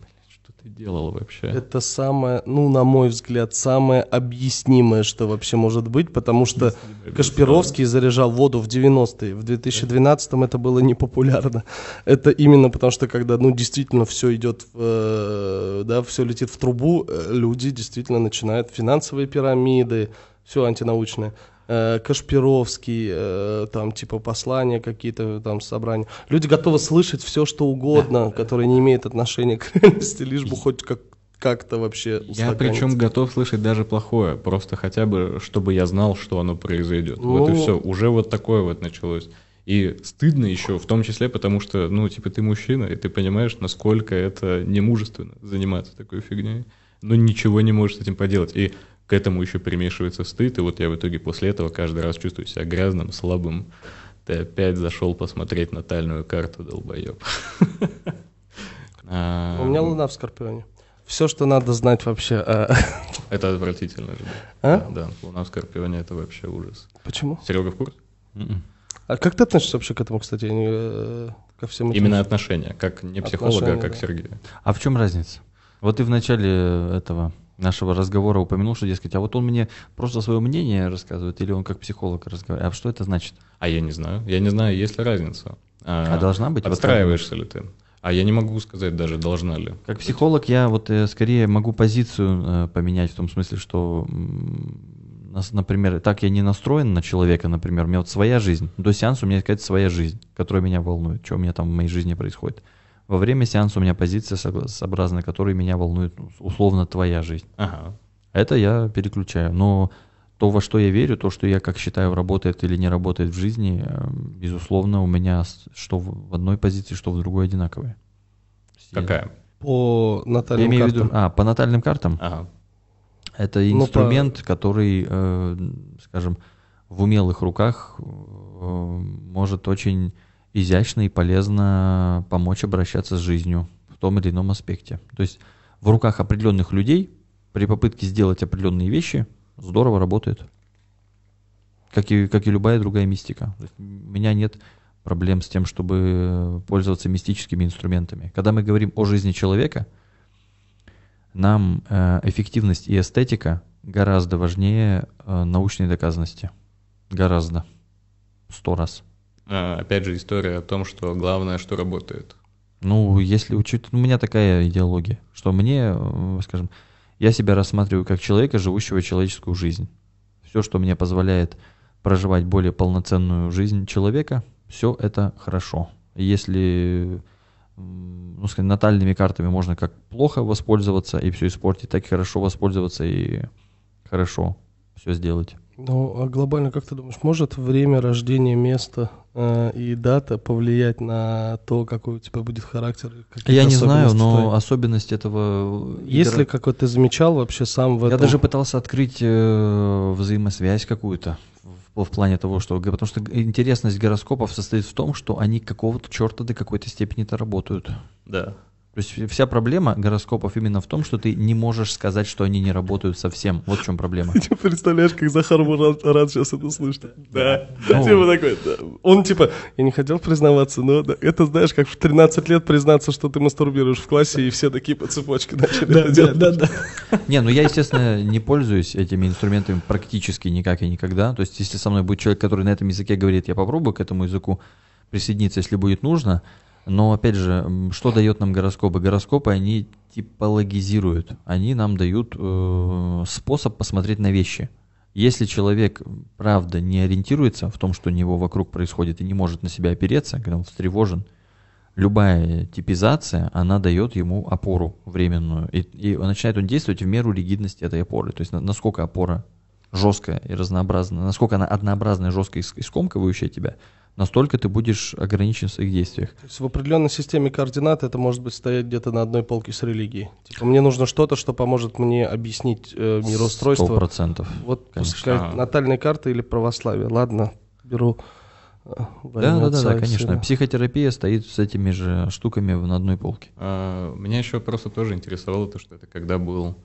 S1: ты делал вообще?
S2: Это самое, ну, на мой взгляд, самое объяснимое, что вообще может быть, потому что Кашпировский заряжал воду в 90-е, в 2012-м это было непопулярно. Это именно потому что, когда, ну, действительно все идет, в, э, да, все летит в трубу, э, люди действительно начинают финансовые пирамиды, все антинаучное э, Кашпировский, э, там типа послания какие-то, там собрания. Люди готовы слышать все, что угодно, которое не имеет отношения к реальности, лишь бы хоть как как-то вообще
S1: Я причем готов слышать даже плохое, просто хотя бы, чтобы я знал, что оно произойдет. Ну... Вот и ну. все. Уже вот такое вот началось. И стыдно еще, в том числе, потому что, ну, типа, ты мужчина, и ты понимаешь, насколько это немужественно заниматься такой фигней. Но ничего не можешь с этим поделать. И к этому еще примешивается стыд, и вот я в итоге после этого каждый раз чувствую себя грязным, слабым. Ты опять зашел посмотреть натальную карту, долбоеб.
S2: А, У меня луна в Скорпионе. Все, что надо знать вообще. А.
S1: Это отвратительно же. А? Да, луна в Скорпионе это вообще ужас.
S2: Почему?
S1: Серега в курсе?
S2: М-м. А как ты относишься вообще к этому, кстати, э, ко всем
S1: этим? Именно отношения, как не психолога, а как Сергея.
S3: А в чем разница? Вот ты в начале этого нашего разговора упомянул, что, дескать, а вот он мне просто свое мнение рассказывает, или он как психолог разговаривает. А что это значит?
S1: А я не знаю. Я не знаю, есть ли разница.
S3: А должна быть?
S1: Подстраиваешься ли ты? А я не могу сказать даже, должна ли.
S3: Как психолог я вот э, скорее могу позицию э, поменять в том смысле, что, например, так я не настроен на человека, например, у меня вот своя жизнь. До сеанса у меня какая-то своя жизнь, которая меня волнует, что у меня там в моей жизни происходит. Во время сеанса у меня позиция сообразна, которая меня волнует, ну, условно, твоя жизнь.
S1: Ага.
S3: Это я переключаю. Но то, во что я верю, то, что я как считаю работает или не работает в жизни, э, безусловно, у меня что в в одной позиции, что в другой одинаковые. Я-
S1: Какая?
S2: По
S3: Я
S2: натальным
S3: имею в
S2: картам.
S3: виду, а, по натальным картам.
S1: Ага.
S3: Это
S2: Ну,
S3: инструмент, который, э, скажем, в умелых руках э, может очень изящно и полезно помочь обращаться с жизнью в том или ином аспекте. То есть в руках определенных людей при попытке сделать определенные вещи здорово работает. Как и, как и любая другая мистика. У меня нет проблем с тем, чтобы пользоваться мистическими инструментами. Когда мы говорим о жизни человека, нам э, эффективность и эстетика гораздо важнее э, научной доказанности. Гораздо. Сто раз.
S1: А, опять же, история о том, что главное, что работает.
S3: Ну, если учить, у меня такая идеология, что мне, э, скажем, я себя рассматриваю как человека, живущего человеческую жизнь. Все, что мне позволяет проживать более полноценную жизнь человека, все это хорошо. Если, ну, скажем, натальными картами можно как плохо воспользоваться и все испортить, так и хорошо воспользоваться и хорошо все сделать.
S2: Ну, а глобально, как ты думаешь, может время рождения, место э, и дата повлиять на то, какой у тебя будет характер?
S3: Я не знаю, но
S2: твои?
S3: особенность этого...
S2: Есть
S3: игра-
S2: ли, как вот ты замечал вообще сам в
S3: Я
S2: этом?
S3: даже пытался открыть э, взаимосвязь какую-то в, в плане того, что... г- Потому что интересность гороскопов состоит в том, что они какого-то черта до какой-то степени-то работают.
S1: Да.
S3: То есть вся проблема гороскопов именно в том, что ты не можешь сказать, что они не работают совсем. Вот в чем проблема.
S2: Ты представляешь, как Захар рад сейчас это слышать? Да.
S3: Ну.
S2: Типа такой, да. Он типа, я не хотел признаваться, но да, это знаешь, как в 13 лет признаться, что ты мастурбируешь в классе, и все такие по цепочке начали это делать. Да, да,
S3: Не, ну я, естественно, не пользуюсь этими инструментами практически никак и никогда. То есть если со мной будет человек, который на этом языке говорит, я попробую к этому языку присоединиться, если будет нужно. Но, опять же, что дает нам гороскопы? Гороскопы, они типологизируют. Они нам дают э, способ посмотреть на вещи. Если человек, правда, не ориентируется в том, что у него вокруг происходит, и не может на себя опереться, когда он встревожен, любая типизация, она дает ему опору временную. И, и начинает он действовать в меру ригидности этой опоры. То есть на- насколько опора жесткая и разнообразная, насколько она однообразная, жесткая и скомкивающая тебя, настолько ты будешь ограничен в своих действиях.
S2: То есть в определенной системе координат это может быть стоять где-то на одной полке с религией. Типа мне нужно что-то, что поможет мне объяснить э,
S3: Сто
S2: мироустройство.
S3: процентов.
S2: Вот пускай
S1: Ага.
S2: натальные карты или православие. Ладно, беру. э,
S3: Да, да, да, да, конечно.
S2: Сына.
S3: Психотерапия стоит с этими же штуками на одной полке.
S1: А, Меня еще просто тоже интересовало то, что это когда был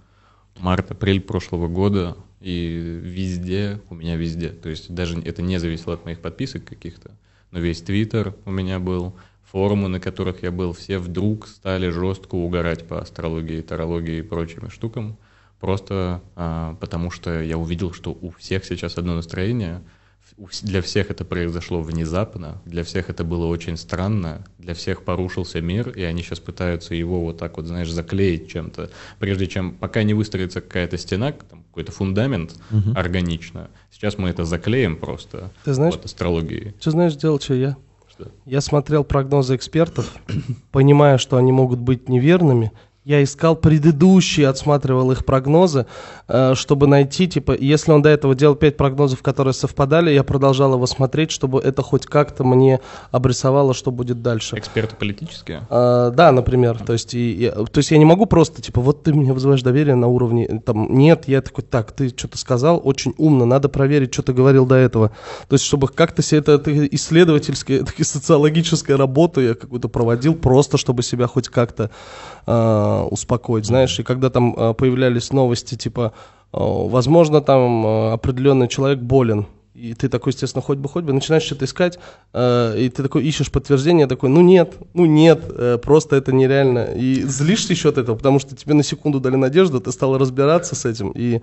S1: март-апрель прошлого года, и везде, у меня везде, то есть даже это не зависело от моих подписок каких-то, но весь твиттер у меня был, форумы, на которых я был, все вдруг стали жестко угорать по астрологии, тарологии и прочим штукам, просто а, потому что я увидел, что у всех сейчас одно настроение, для всех это произошло внезапно, для всех это было очень странно, для всех порушился мир, и они сейчас пытаются его вот так вот, знаешь, заклеить чем-то, прежде чем, пока не выстроится какая-то стена, какой-то фундамент
S3: Мгм.
S1: органично, сейчас мы это заклеим просто
S2: Ты знаешь,
S1: вот астрологией.
S2: что знаешь, делал, что я?
S1: Что?
S2: Я смотрел прогнозы экспертов, понимая, что они могут быть неверными. Я искал предыдущие, отсматривал их прогнозы, чтобы найти, типа, если он до этого делал пять прогнозов, которые совпадали, я продолжал его смотреть, чтобы это хоть как-то мне обрисовало, что будет дальше.
S1: Эксперты политические?
S2: А, да, например, то есть, и, и- то есть я не могу просто, типа, вот ты мне вызываешь доверие на уровне, э, там, нет, я такой, так, ты что-то сказал, очень умно, надо проверить, что ты говорил до этого. То есть, чтобы как-то себе это, это исследовательская, такая социологическая работа я какую-то проводил, просто чтобы себя хоть как-то а, успокоить, знаешь, и когда там а, появлялись новости, типа, возможно, там а, определенный человек болен, И ты такой, естественно, хоть бы, хоть бы, начинаешь что-то искать, э, и ты такой ищешь подтверждение, такой, ну нет, ну нет, э, просто это нереально. И злишься еще от этого, потому что тебе на секунду дали надежду, ты стал разбираться с этим, и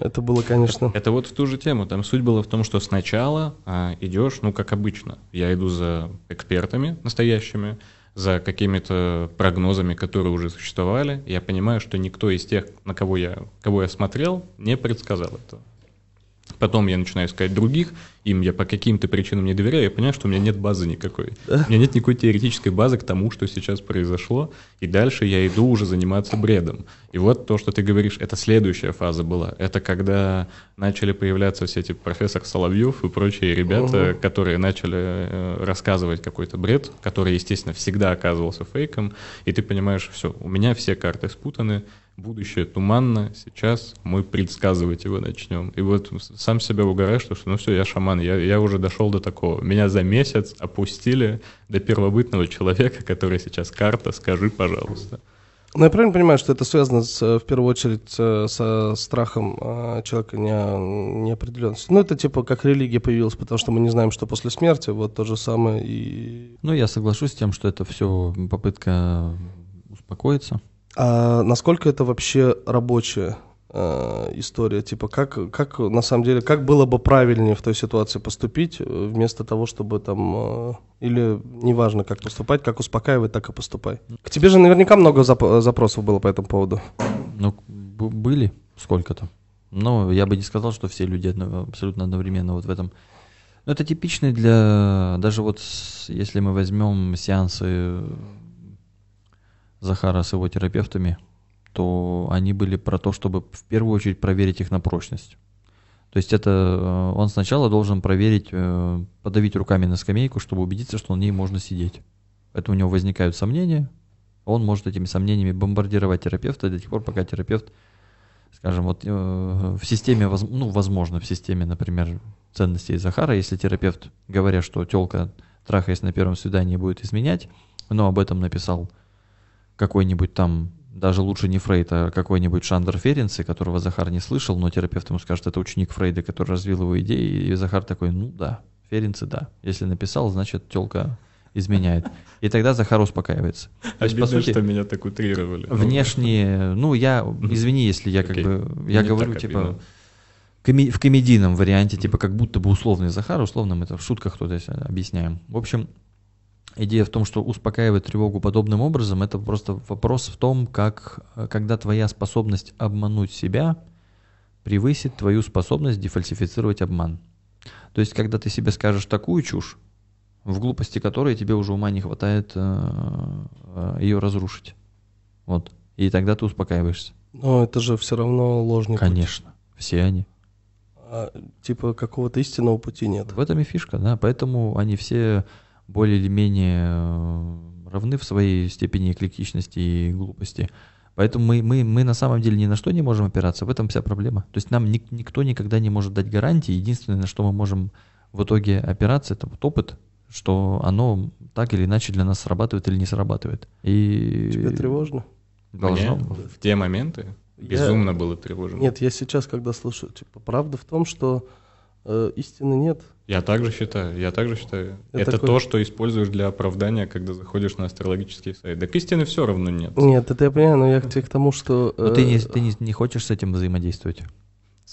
S2: это было, конечно...
S1: Это вот в ту же тему. Там суть была в том, что сначала а, идешь, ну, как обычно. Я иду за экспертами настоящими, за какими-то прогнозами, которые уже существовали. Я понимаю, что никто из тех, на кого я, кого я смотрел, не предсказал этого. Потом я начинаю искать других, им я по каким-то причинам не доверяю, я понимаю, что у меня нет базы никакой. У меня нет никакой теоретической базы к тому, что сейчас произошло, и дальше я иду уже заниматься бредом. И вот то, что ты говоришь, это следующая фаза была. Это когда начали появляться все эти профессор Соловьев и прочие ребята, угу. которые начали э, рассказывать какой-то бред, который, естественно, всегда оказывался фейком, и ты понимаешь, все, у меня все карты спутаны, будущее туманно, сейчас мы предсказывать его начнем. И вот сам себя угораешь, что ну все, я шаман, я, я уже дошел до такого. Меня за месяц опустили до первобытного человека, который сейчас карта, скажи, пожалуйста.
S2: Ну, я правильно понимаю, что это связано с, в первую очередь со страхом э, человека не, неопределенности? Ну, это типа как религия появилась, потому что мы не знаем, что после смерти, вот то же самое и...
S3: Ну, я соглашусь с тем, что это все попытка успокоиться,
S2: а насколько это вообще рабочая э, история? Типа, как, как на самом деле, как было бы правильнее в той ситуации поступить, э, вместо того, чтобы там, э, или неважно, как поступать, как успокаивать, так и поступай. К тебе же наверняка много зап- запросов было по этому поводу.
S3: Ну, были сколько-то. Но я бы не сказал, что все люди абсолютно одновременно вот в этом. Но это типичный для... Даже вот если мы возьмем сеансы Захара с его терапевтами, то они были про то, чтобы в первую очередь проверить их на прочность. То есть это э, он сначала должен проверить, э, подавить руками на скамейку, чтобы убедиться, что на ней можно сидеть. Это у него возникают сомнения, он может этими сомнениями бомбардировать терапевта до тех пор, пока терапевт, скажем, вот э, в системе, ну, возможно, в системе, например, ценностей Захара, если терапевт, говоря, что телка, трахаясь на первом свидании, будет изменять, но об этом написал какой-нибудь там, даже лучше не Фрейд, а какой-нибудь Шандер Ференци, которого Захар не слышал, но терапевт ему скажет, это ученик Фрейда, который развил его идеи, и Захар такой, ну да, Ференци, да. Если написал, значит, телка изменяет. И тогда Захар успокаивается.
S1: То есть, по сути, что меня так утрировали.
S3: Внешние, ну, я, извини, если я как бы, я говорю, типа, коми- в комедийном варианте, типа, как будто бы условный Захар, условным это в шутках кто-то объясняем. В общем, Идея в том, что успокаивать тревогу подобным образом, это просто вопрос в том, как, когда твоя способность обмануть себя превысит твою способность дефальсифицировать обман. То есть, когда ты себе скажешь такую чушь, в глупости которой тебе уже ума не хватает э, э, ее разрушить. Вот. И тогда ты успокаиваешься.
S2: Но это же все равно ложный
S3: Конечно. Путь. Все они.
S2: А, типа какого-то истинного пути нет.
S3: В этом и фишка, да. Поэтому они все более или менее э, равны в своей степени эклектичности и глупости. Поэтому мы, мы, мы на самом деле ни на что не можем опираться, в этом вся проблема. То есть нам ни, никто никогда не может дать гарантии, единственное, на что мы можем в итоге опираться, это вот опыт, что оно так или иначе для нас срабатывает или не срабатывает.
S2: И Тебе тревожно?
S1: Должно. Мне в те моменты безумно я... было тревожно.
S2: Нет, я сейчас, когда слушаю, типа, правда в том, что э, истины нет.
S1: Я также считаю, я также считаю. Я это такой... то, что используешь для оправдания, когда заходишь на астрологический сайт. Так истины все равно нет.
S2: Нет, это я понимаю, но я к, к тому, что...
S3: Но ты, не, э, ты не, не хочешь с этим взаимодействовать?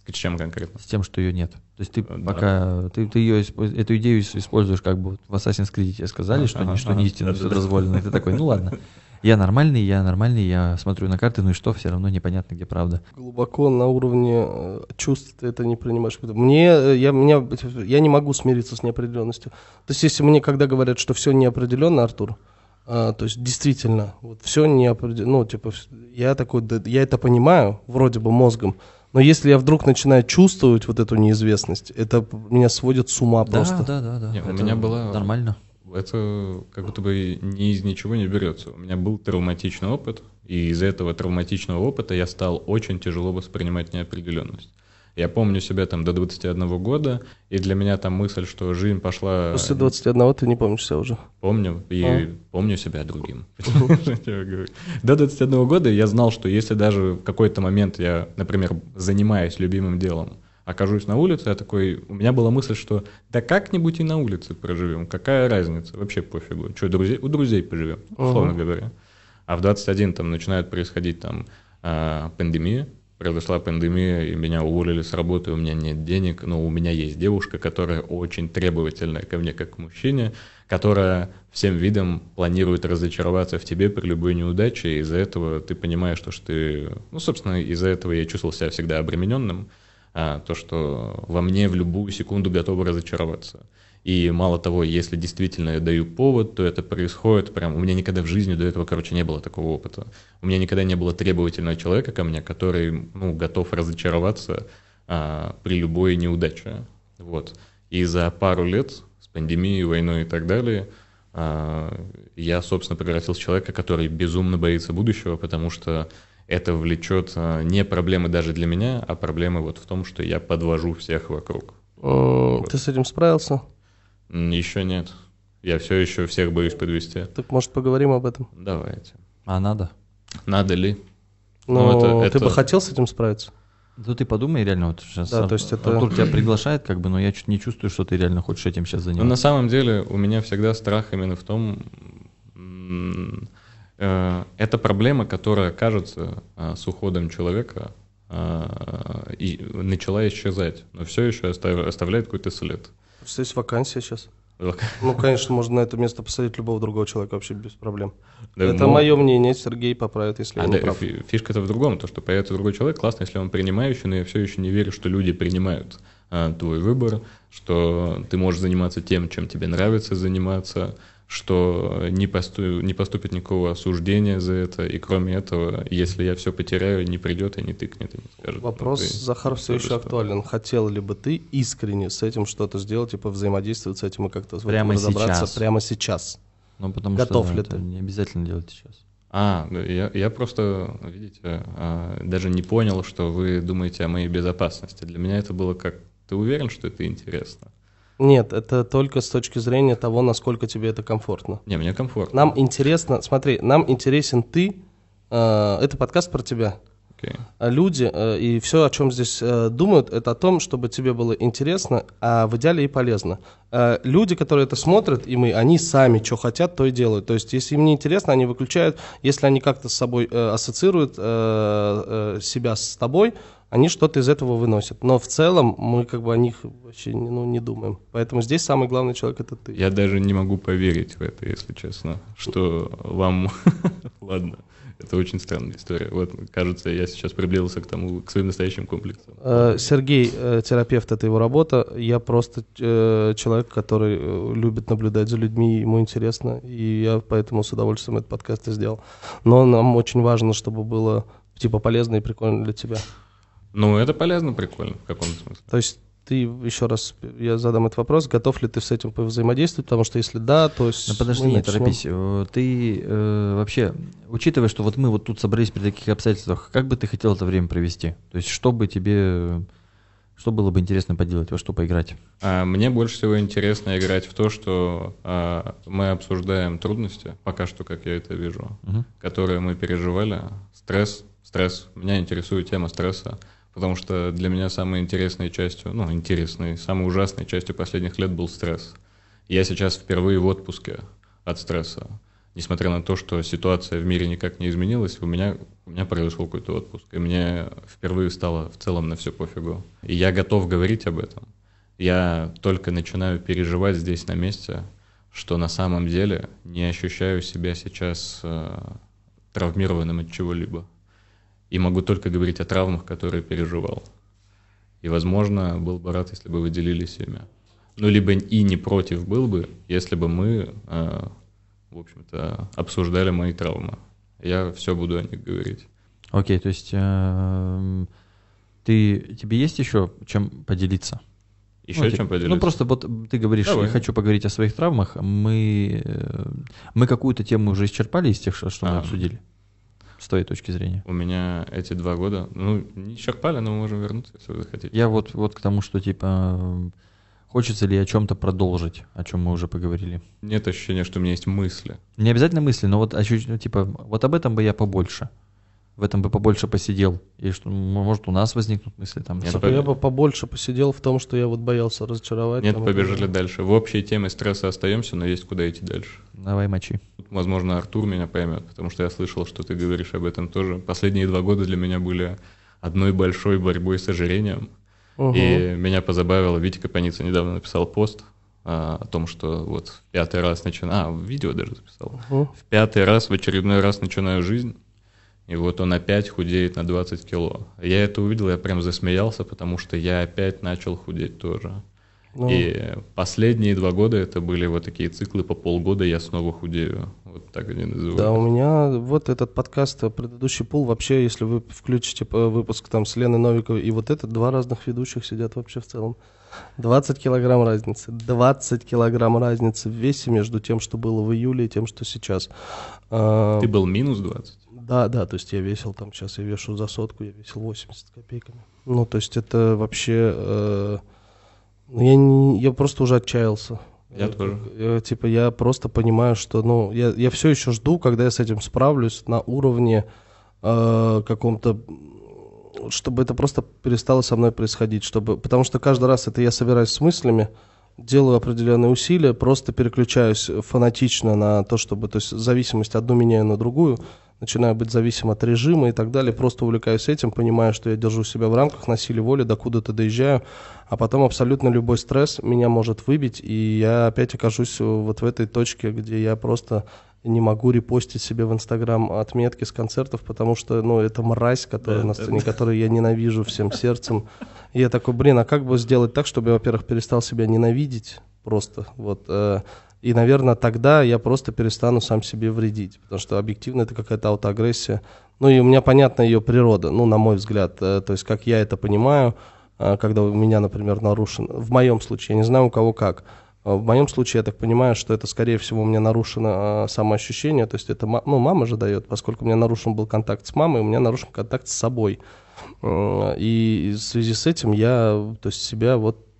S1: С чем конкретно?
S3: С тем, что ее нет. То есть ты да. пока ты, ты ее, эту идею используешь, как бы в Assassin's Creed тебе сказали, а, что, ага, не, что ага, не истинно все дозволено. И ты такой, ну ладно. Я нормальный, я нормальный, я смотрю на карты, ну и что, все равно непонятно, где правда.
S2: Глубоко на уровне э, чувств ты это не принимаешь. Мне, э, я, меня, я не могу смириться с неопределенностью. То есть, если мне когда говорят, что все неопределенно, Артур, а, то есть действительно, вот все неопределенно, ну, типа, я такой, да, я это понимаю, вроде бы мозгом, но если я вдруг начинаю чувствовать вот эту неизвестность, это меня сводит с ума
S3: да,
S2: просто.
S3: Да, да, да.
S1: Нет, у меня было
S3: нормально
S1: это как будто бы ни из ничего не берется. У меня был травматичный опыт, и из-за этого травматичного опыта я стал очень тяжело воспринимать неопределенность. Я помню себя там до 21 года, и для меня там мысль, что жизнь пошла...
S2: После 21 ты не помнишь себя уже?
S1: Помню, и а? помню себя другим. До 21 года я знал, что если даже в какой-то момент я, например, занимаюсь любимым делом, окажусь на улице, я такой, у меня была мысль, что да как-нибудь и на улице проживем, какая разница, вообще пофигу, что, друзей, у друзей поживем, условно uh-huh. говоря. А в 21 там начинает происходить там э, пандемия, произошла пандемия, и меня уволили с работы, у меня нет денег, но у меня есть девушка, которая очень требовательная ко мне как к мужчине, которая всем видом планирует разочароваться в тебе при любой неудаче, и из-за этого ты понимаешь, что, что ты... Ну, собственно, из-за этого я чувствовал себя всегда обремененным, а, то, что во мне в любую секунду готовы разочароваться. И мало того, если действительно я даю повод, то это происходит прям... У меня никогда в жизни до этого, короче, не было такого опыта. У меня никогда не было требовательного человека ко мне, который ну, готов разочароваться а, при любой неудаче. Вот. И за пару лет с пандемией, войной и так далее а, я, собственно, превратился в человека, который безумно боится будущего, потому что это влечет а, не проблемы даже для меня, а проблемы вот в том, что я подвожу всех вокруг.
S2: Ты вот. с этим справился?
S1: Еще нет. Я все еще всех боюсь подвести.
S2: Так может поговорим об этом?
S1: Давайте.
S3: А надо?
S1: Надо ли?
S2: Ну, ну это, ты это... бы хотел с этим справиться?
S3: Ну ты подумай реально, вот сейчас
S2: да, то есть это...
S3: Артур тебя приглашает, как бы, но я чуть не чувствую, что ты реально хочешь этим сейчас заниматься.
S1: Ну на самом деле у меня всегда страх именно в том, э, это проблема, которая кажется э, с уходом человека э, и начала исчезать, но все еще оставляет какой-то след.
S2: Что есть вакансия сейчас? Ну, конечно, можно на это место посадить любого другого человека вообще без проблем. Да, это но... мое мнение, Сергей поправит, если а, я не да, прав.
S1: Фишка-то в другом, то, что появится другой человек, классно, если он принимающий, но я все еще не верю, что люди принимают а, твой выбор, что ты можешь заниматься тем, чем тебе нравится заниматься, что не, посту, не поступит никакого осуждения за это, и кроме этого, если я все потеряю, не придет и не тыкнет, и не скажет.
S2: Вопрос, ну, ты, Захар, все еще актуален. Хотел ли бы ты искренне с этим что-то сделать, типа взаимодействовать с этим и как-то
S3: прямо разобраться сейчас.
S2: прямо сейчас?
S3: Ну, потому
S2: Готов
S3: что
S2: ли
S3: это
S2: ты?
S3: не обязательно делать сейчас.
S1: А, я, я просто, видите, а, даже не понял, что вы думаете о моей безопасности. Для меня это было как... Ты уверен, что это интересно?
S2: Нет, это только с точки зрения того, насколько тебе это комфортно.
S1: Не, мне комфортно.
S2: Нам интересно, смотри, нам интересен ты, э, это подкаст про тебя.
S1: Okay.
S2: А люди э, и все, о чем здесь э, думают, это о том, чтобы тебе было интересно, а в идеале и полезно. Э, люди, которые это смотрят, и мы, они сами что хотят, то и делают. То есть, если им не интересно, они выключают. Если они как-то с собой э, ассоциируют э, э, себя с тобой, они что-то из этого выносят. Но в целом мы как бы о них вообще ну, не думаем. Поэтому здесь самый главный человек это ты.
S1: Я даже не могу поверить в это, если честно, что вам... Ладно, это очень странная история. Вот, кажется, я сейчас приблизился к тому, к своим настоящим комплексам.
S2: Э, Сергей, э, терапевт, это его работа. Я просто э, человек, который любит наблюдать за людьми, ему интересно, и я поэтому с удовольствием этот подкаст и сделал. Но нам очень важно, чтобы было типа полезно и прикольно для тебя.
S1: Ну, это полезно, прикольно, в каком смысле.
S2: То есть ты еще раз, я задам этот вопрос, готов ли ты с этим взаимодействовать, потому что если да, то есть...
S3: Ну подожди, не торопись, э, ты э, вообще, учитывая, что вот мы вот тут собрались при таких обстоятельствах, как бы ты хотел это время провести? То есть что бы тебе, что было бы интересно поделать, во что поиграть?
S1: А, мне больше всего интересно играть в то, что а, мы обсуждаем трудности, пока что, как я это вижу, угу. которые мы переживали, стресс, стресс, меня интересует тема стресса, потому что для меня самой интересной частью, ну, интересной, самой ужасной частью последних лет был стресс. Я сейчас впервые в отпуске от стресса. Несмотря на то, что ситуация в мире никак не изменилась, у меня, у меня произошел какой-то отпуск, и мне впервые стало в целом на все пофигу. И я готов говорить об этом. Я только начинаю переживать здесь на месте, что на самом деле не ощущаю себя сейчас э, травмированным от чего-либо и могу только говорить о травмах, которые переживал. И, возможно, был бы рад, если бы вы делились ими. Ну, либо и не против был бы, если бы мы, э, в общем-то, обсуждали мои травмы. Я все буду о них говорить.
S3: Окей, okay, то есть э, ты, тебе есть еще чем поделиться?
S1: Еще ну, чем поделиться?
S3: Ну, просто вот ты говоришь, Давай. я хочу поговорить о своих травмах. Мы, э, мы какую-то тему уже исчерпали из тех, что а, мы обсудили с твоей точки зрения?
S1: У меня эти два года, ну, не исчерпали, но мы можем вернуться, если вы захотите.
S3: Я вот, вот к тому, что, типа, хочется ли о чем-то продолжить, о чем мы уже поговорили.
S1: Нет ощущения, что у меня есть мысли.
S3: Не обязательно мысли, но вот ощущение, типа, вот об этом бы я побольше. В этом бы побольше посидел, и что, может, у нас возникнут мысли там.
S1: Нет,
S2: Я бы побольше посидел в том, что я вот боялся разочаровать.
S1: Нет, побежали
S2: далее.
S1: дальше. В общей теме стресса остаемся, но есть куда идти дальше.
S3: Давай мочи.
S1: Тут, Возможно, Артур меня поймет, потому что я слышал, что ты говоришь об этом тоже. Последние два года для меня были одной большой борьбой с ожирением.
S2: Мгм.
S1: И меня позабавило, Витя Капаница недавно написал пост а, о том, что вот в пятый раз начинаю... А, видео даже записал.
S2: Мгм.
S1: В пятый раз, в очередной раз начинаю жизнь, и вот он опять худеет на 20 кило. Я это увидел, я прям засмеялся, потому что я опять начал худеть тоже.
S2: Ну,
S1: И последние два года это были вот такие циклы по полгода, я снова худею. Вот так они называются.
S2: Да, у меня вот этот подкаст, э, предыдущий пул, вообще, если вы включите э, выпуск там с Леной Новиковой, и вот это два разных ведущих сидят вообще в целом. 20 килограмм разницы. 20 килограмм разницы в весе между тем, что было в июле, и тем, что сейчас. А,
S1: Ты был минус 20?
S2: Да, да, то есть я весил там, сейчас я вешу за сотку, я весил 80 копейками. Ну, то есть это вообще... э, ну, я, не, я просто уже отчаялся.
S1: Я
S2: Э,
S1: тоже.
S2: э, Типа я просто понимаю, что, ну, я, я все еще жду, когда я с этим справлюсь на уровне э, каком-то, чтобы это просто перестало со мной происходить, чтобы, потому что каждый раз это я собираюсь с мыслями, делаю определенные усилия, просто переключаюсь фанатично на то, чтобы, то есть зависимость одну меняю на другую, начинаю быть зависим от режима и так далее, просто увлекаюсь этим, понимаю, что я держу себя в рамках, на силе воли, докуда-то доезжаю, а потом абсолютно любой стресс меня может выбить, и я опять окажусь вот в этой точке, где я просто не могу репостить себе в Инстаграм отметки с концертов, потому что, ну, это мразь, которая
S1: Да,
S2: на
S1: да,
S2: сцене, которую я ненавижу всем сердцем. И я такой, блин, а как бы сделать так, чтобы я, во-первых, перестал себя ненавидеть просто, вот, э, и, наверное, тогда я просто перестану сам себе вредить, потому что объективно это какая-то аутоагрессия. Ну и у меня понятна ее природа, ну, на мой взгляд, э, то есть как я это понимаю, э, когда у меня, например, нарушен, в моем случае, я не знаю у кого как, э, в моем случае я так понимаю, что это, скорее всего, у меня нарушено самоощущение, то есть это, ну, мама же дает, поскольку у меня нарушен был контакт с мамой, у меня нарушен контакт с собой. И в связи с этим я, то есть себя вот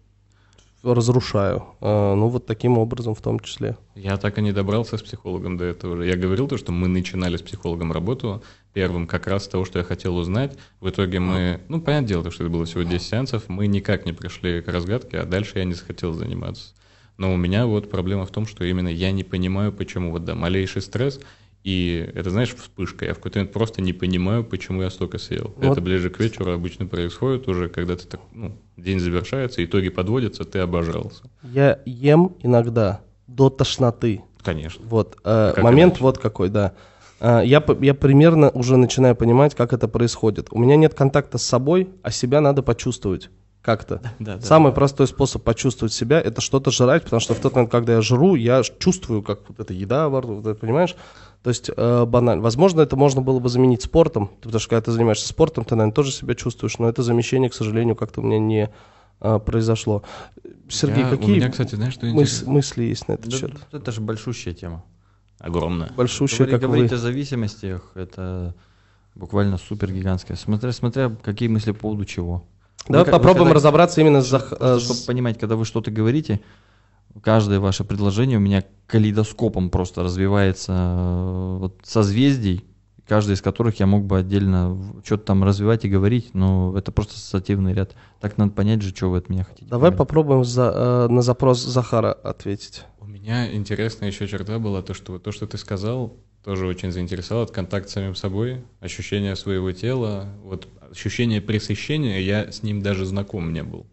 S2: разрушаю. Э, Ну, вот таким образом в том числе.
S1: Я так и не добрался с психологом до этого. Я говорил то, что мы начинали с психологом работу первым как раз с того, что я хотел узнать. В итоге мы, ну, понятное дело, то, что это было всего 10 сеансов, мы никак не пришли к разгадке, а дальше я не захотел заниматься. Но у меня вот проблема в том, что именно я не понимаю, почему вот, да, малейший стресс, и это, знаешь, вспышка. Я в какой-то момент просто не понимаю, почему я столько съел.
S2: Вот.
S1: Это ближе к вечеру обычно происходит уже, когда ты так, ну, день завершается, итоги подводятся, ты обожрался.
S2: Я ем иногда до тошноты.
S1: Конечно.
S2: Вот. э,
S1: как
S2: момент
S1: иначе?
S2: вот какой, да. Э, я, я примерно уже начинаю понимать, как это происходит. У меня нет контакта с собой, а себя надо почувствовать как-то.
S3: Да, да,
S2: Самый простой способ почувствовать себя – это что-то жрать, потому что в тот момент, когда я жру, я чувствую, как вот эта еда во рту, вот это, понимаешь? То есть э, банально. Возможно, это можно было бы заменить спортом, потому что когда ты занимаешься спортом, ты, наверное, тоже себя чувствуешь, но это замещение, к сожалению, как-то у меня не э, произошло. Сергей,
S1: Я-
S2: какие
S1: У меня, кстати, знаешь, что
S2: мыс- мысли есть на этот
S3: Да,
S2: счет?
S3: это же большущая тема.
S1: Огромное.
S2: Большущие,
S3: Говори-
S2: как вы.
S3: говорить о зависимостях, это буквально супер гигантская. Смотря, смотря какие мысли по поводу чего.
S2: Давай
S3: Вы ка- вы
S2: попробуем
S3: когда-
S2: разобраться именно с... э, с-
S3: чтобы понимать, когда вы что-то говорите, каждое ваше предложение у меня калейдоскопом просто развивается э, вот, созвездий, каждый из которых я мог бы отдельно что-то там развивать и говорить, но это просто ассоциативный ряд. Так надо понять же, что вы от меня хотите.
S2: Давай
S3: понять.
S2: попробуем за- э, на запрос Захара ответить.
S1: У меня интересная еще черта была то, что то, что ты сказал, тоже очень заинтересовало. Это контакт с самим собой, ощущение своего тела, вот ощущение пресыщения, я с ним даже знаком не был.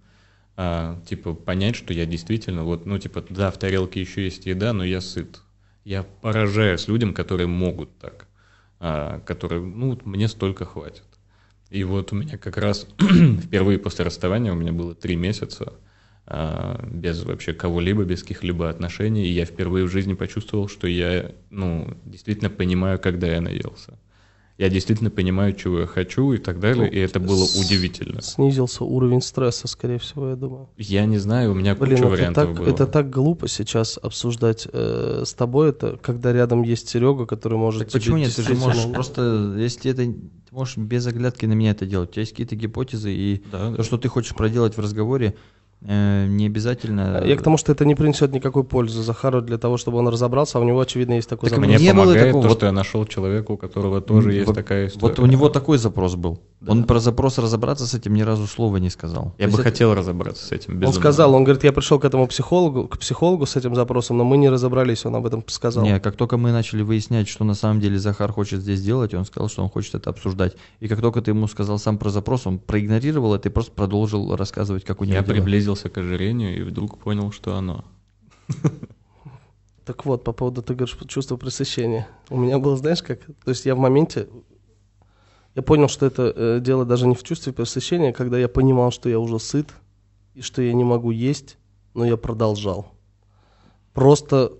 S1: А, типа понять, что я действительно, вот, ну, типа, да, в тарелке еще есть еда, но я сыт. Я поражаюсь людям, которые могут так, а, которые, ну, вот мне столько хватит. И вот у меня как раз впервые после расставания у меня было три месяца а, без вообще кого-либо, без каких-либо отношений. И я впервые в жизни почувствовал, что я, ну, действительно понимаю, когда я наелся. Я действительно понимаю, чего я хочу и так далее, и это было
S2: С-
S1: удивительно.
S2: Снизился уровень стресса, скорее всего, я думаю.
S1: Я не знаю, у меня
S2: Блин,
S1: куча
S2: это
S1: вариантов
S2: так,
S1: было.
S2: это так глупо сейчас обсуждать э, с тобой это, когда рядом есть Серега, который может
S3: Так почему
S2: тебе
S3: нет? Ты же можешь просто, если это, ты можешь без оглядки на меня это делать. У тебя есть какие-то гипотезы, и
S1: Да, да.
S3: то, что ты хочешь проделать в разговоре, не обязательно...
S2: Я к тому, что это не принесет никакой пользы Захару для того, чтобы он разобрался, а у него, очевидно, есть такой
S1: Так
S2: запрос.
S1: мне
S3: не было
S1: помогает
S3: такого.
S1: то,
S3: Вот-
S1: что я нашел человека, у которого тоже есть
S3: Вот-
S1: такая история.
S3: Вот у него такой запрос был.
S1: Да.
S3: Он про запрос разобраться с этим ни разу слова не сказал.
S1: Я
S2: То
S1: бы
S2: есть
S1: хотел разобраться с этим.
S2: Он
S1: безумно.
S2: сказал, он говорит, я пришел к этому психологу, к психологу с этим запросом, но мы не разобрались, он об этом сказал.
S3: Не, как только мы начали выяснять, что на самом деле Захар хочет здесь делать, он сказал, что он хочет это обсуждать. И как только ты ему сказал сам про запрос, он проигнорировал это и просто продолжил рассказывать, как у него
S1: Я
S3: дела.
S1: Приблизился к ожирению и вдруг понял, что оно.
S2: Так вот, по поводу, ты говоришь, чувства пресыщения. У меня было, знаешь, как, то есть я в моменте, я понял, что это э, дело даже не в чувстве пресыщения, когда я понимал, что я уже сыт, и что я не могу есть, но я продолжал. Просто,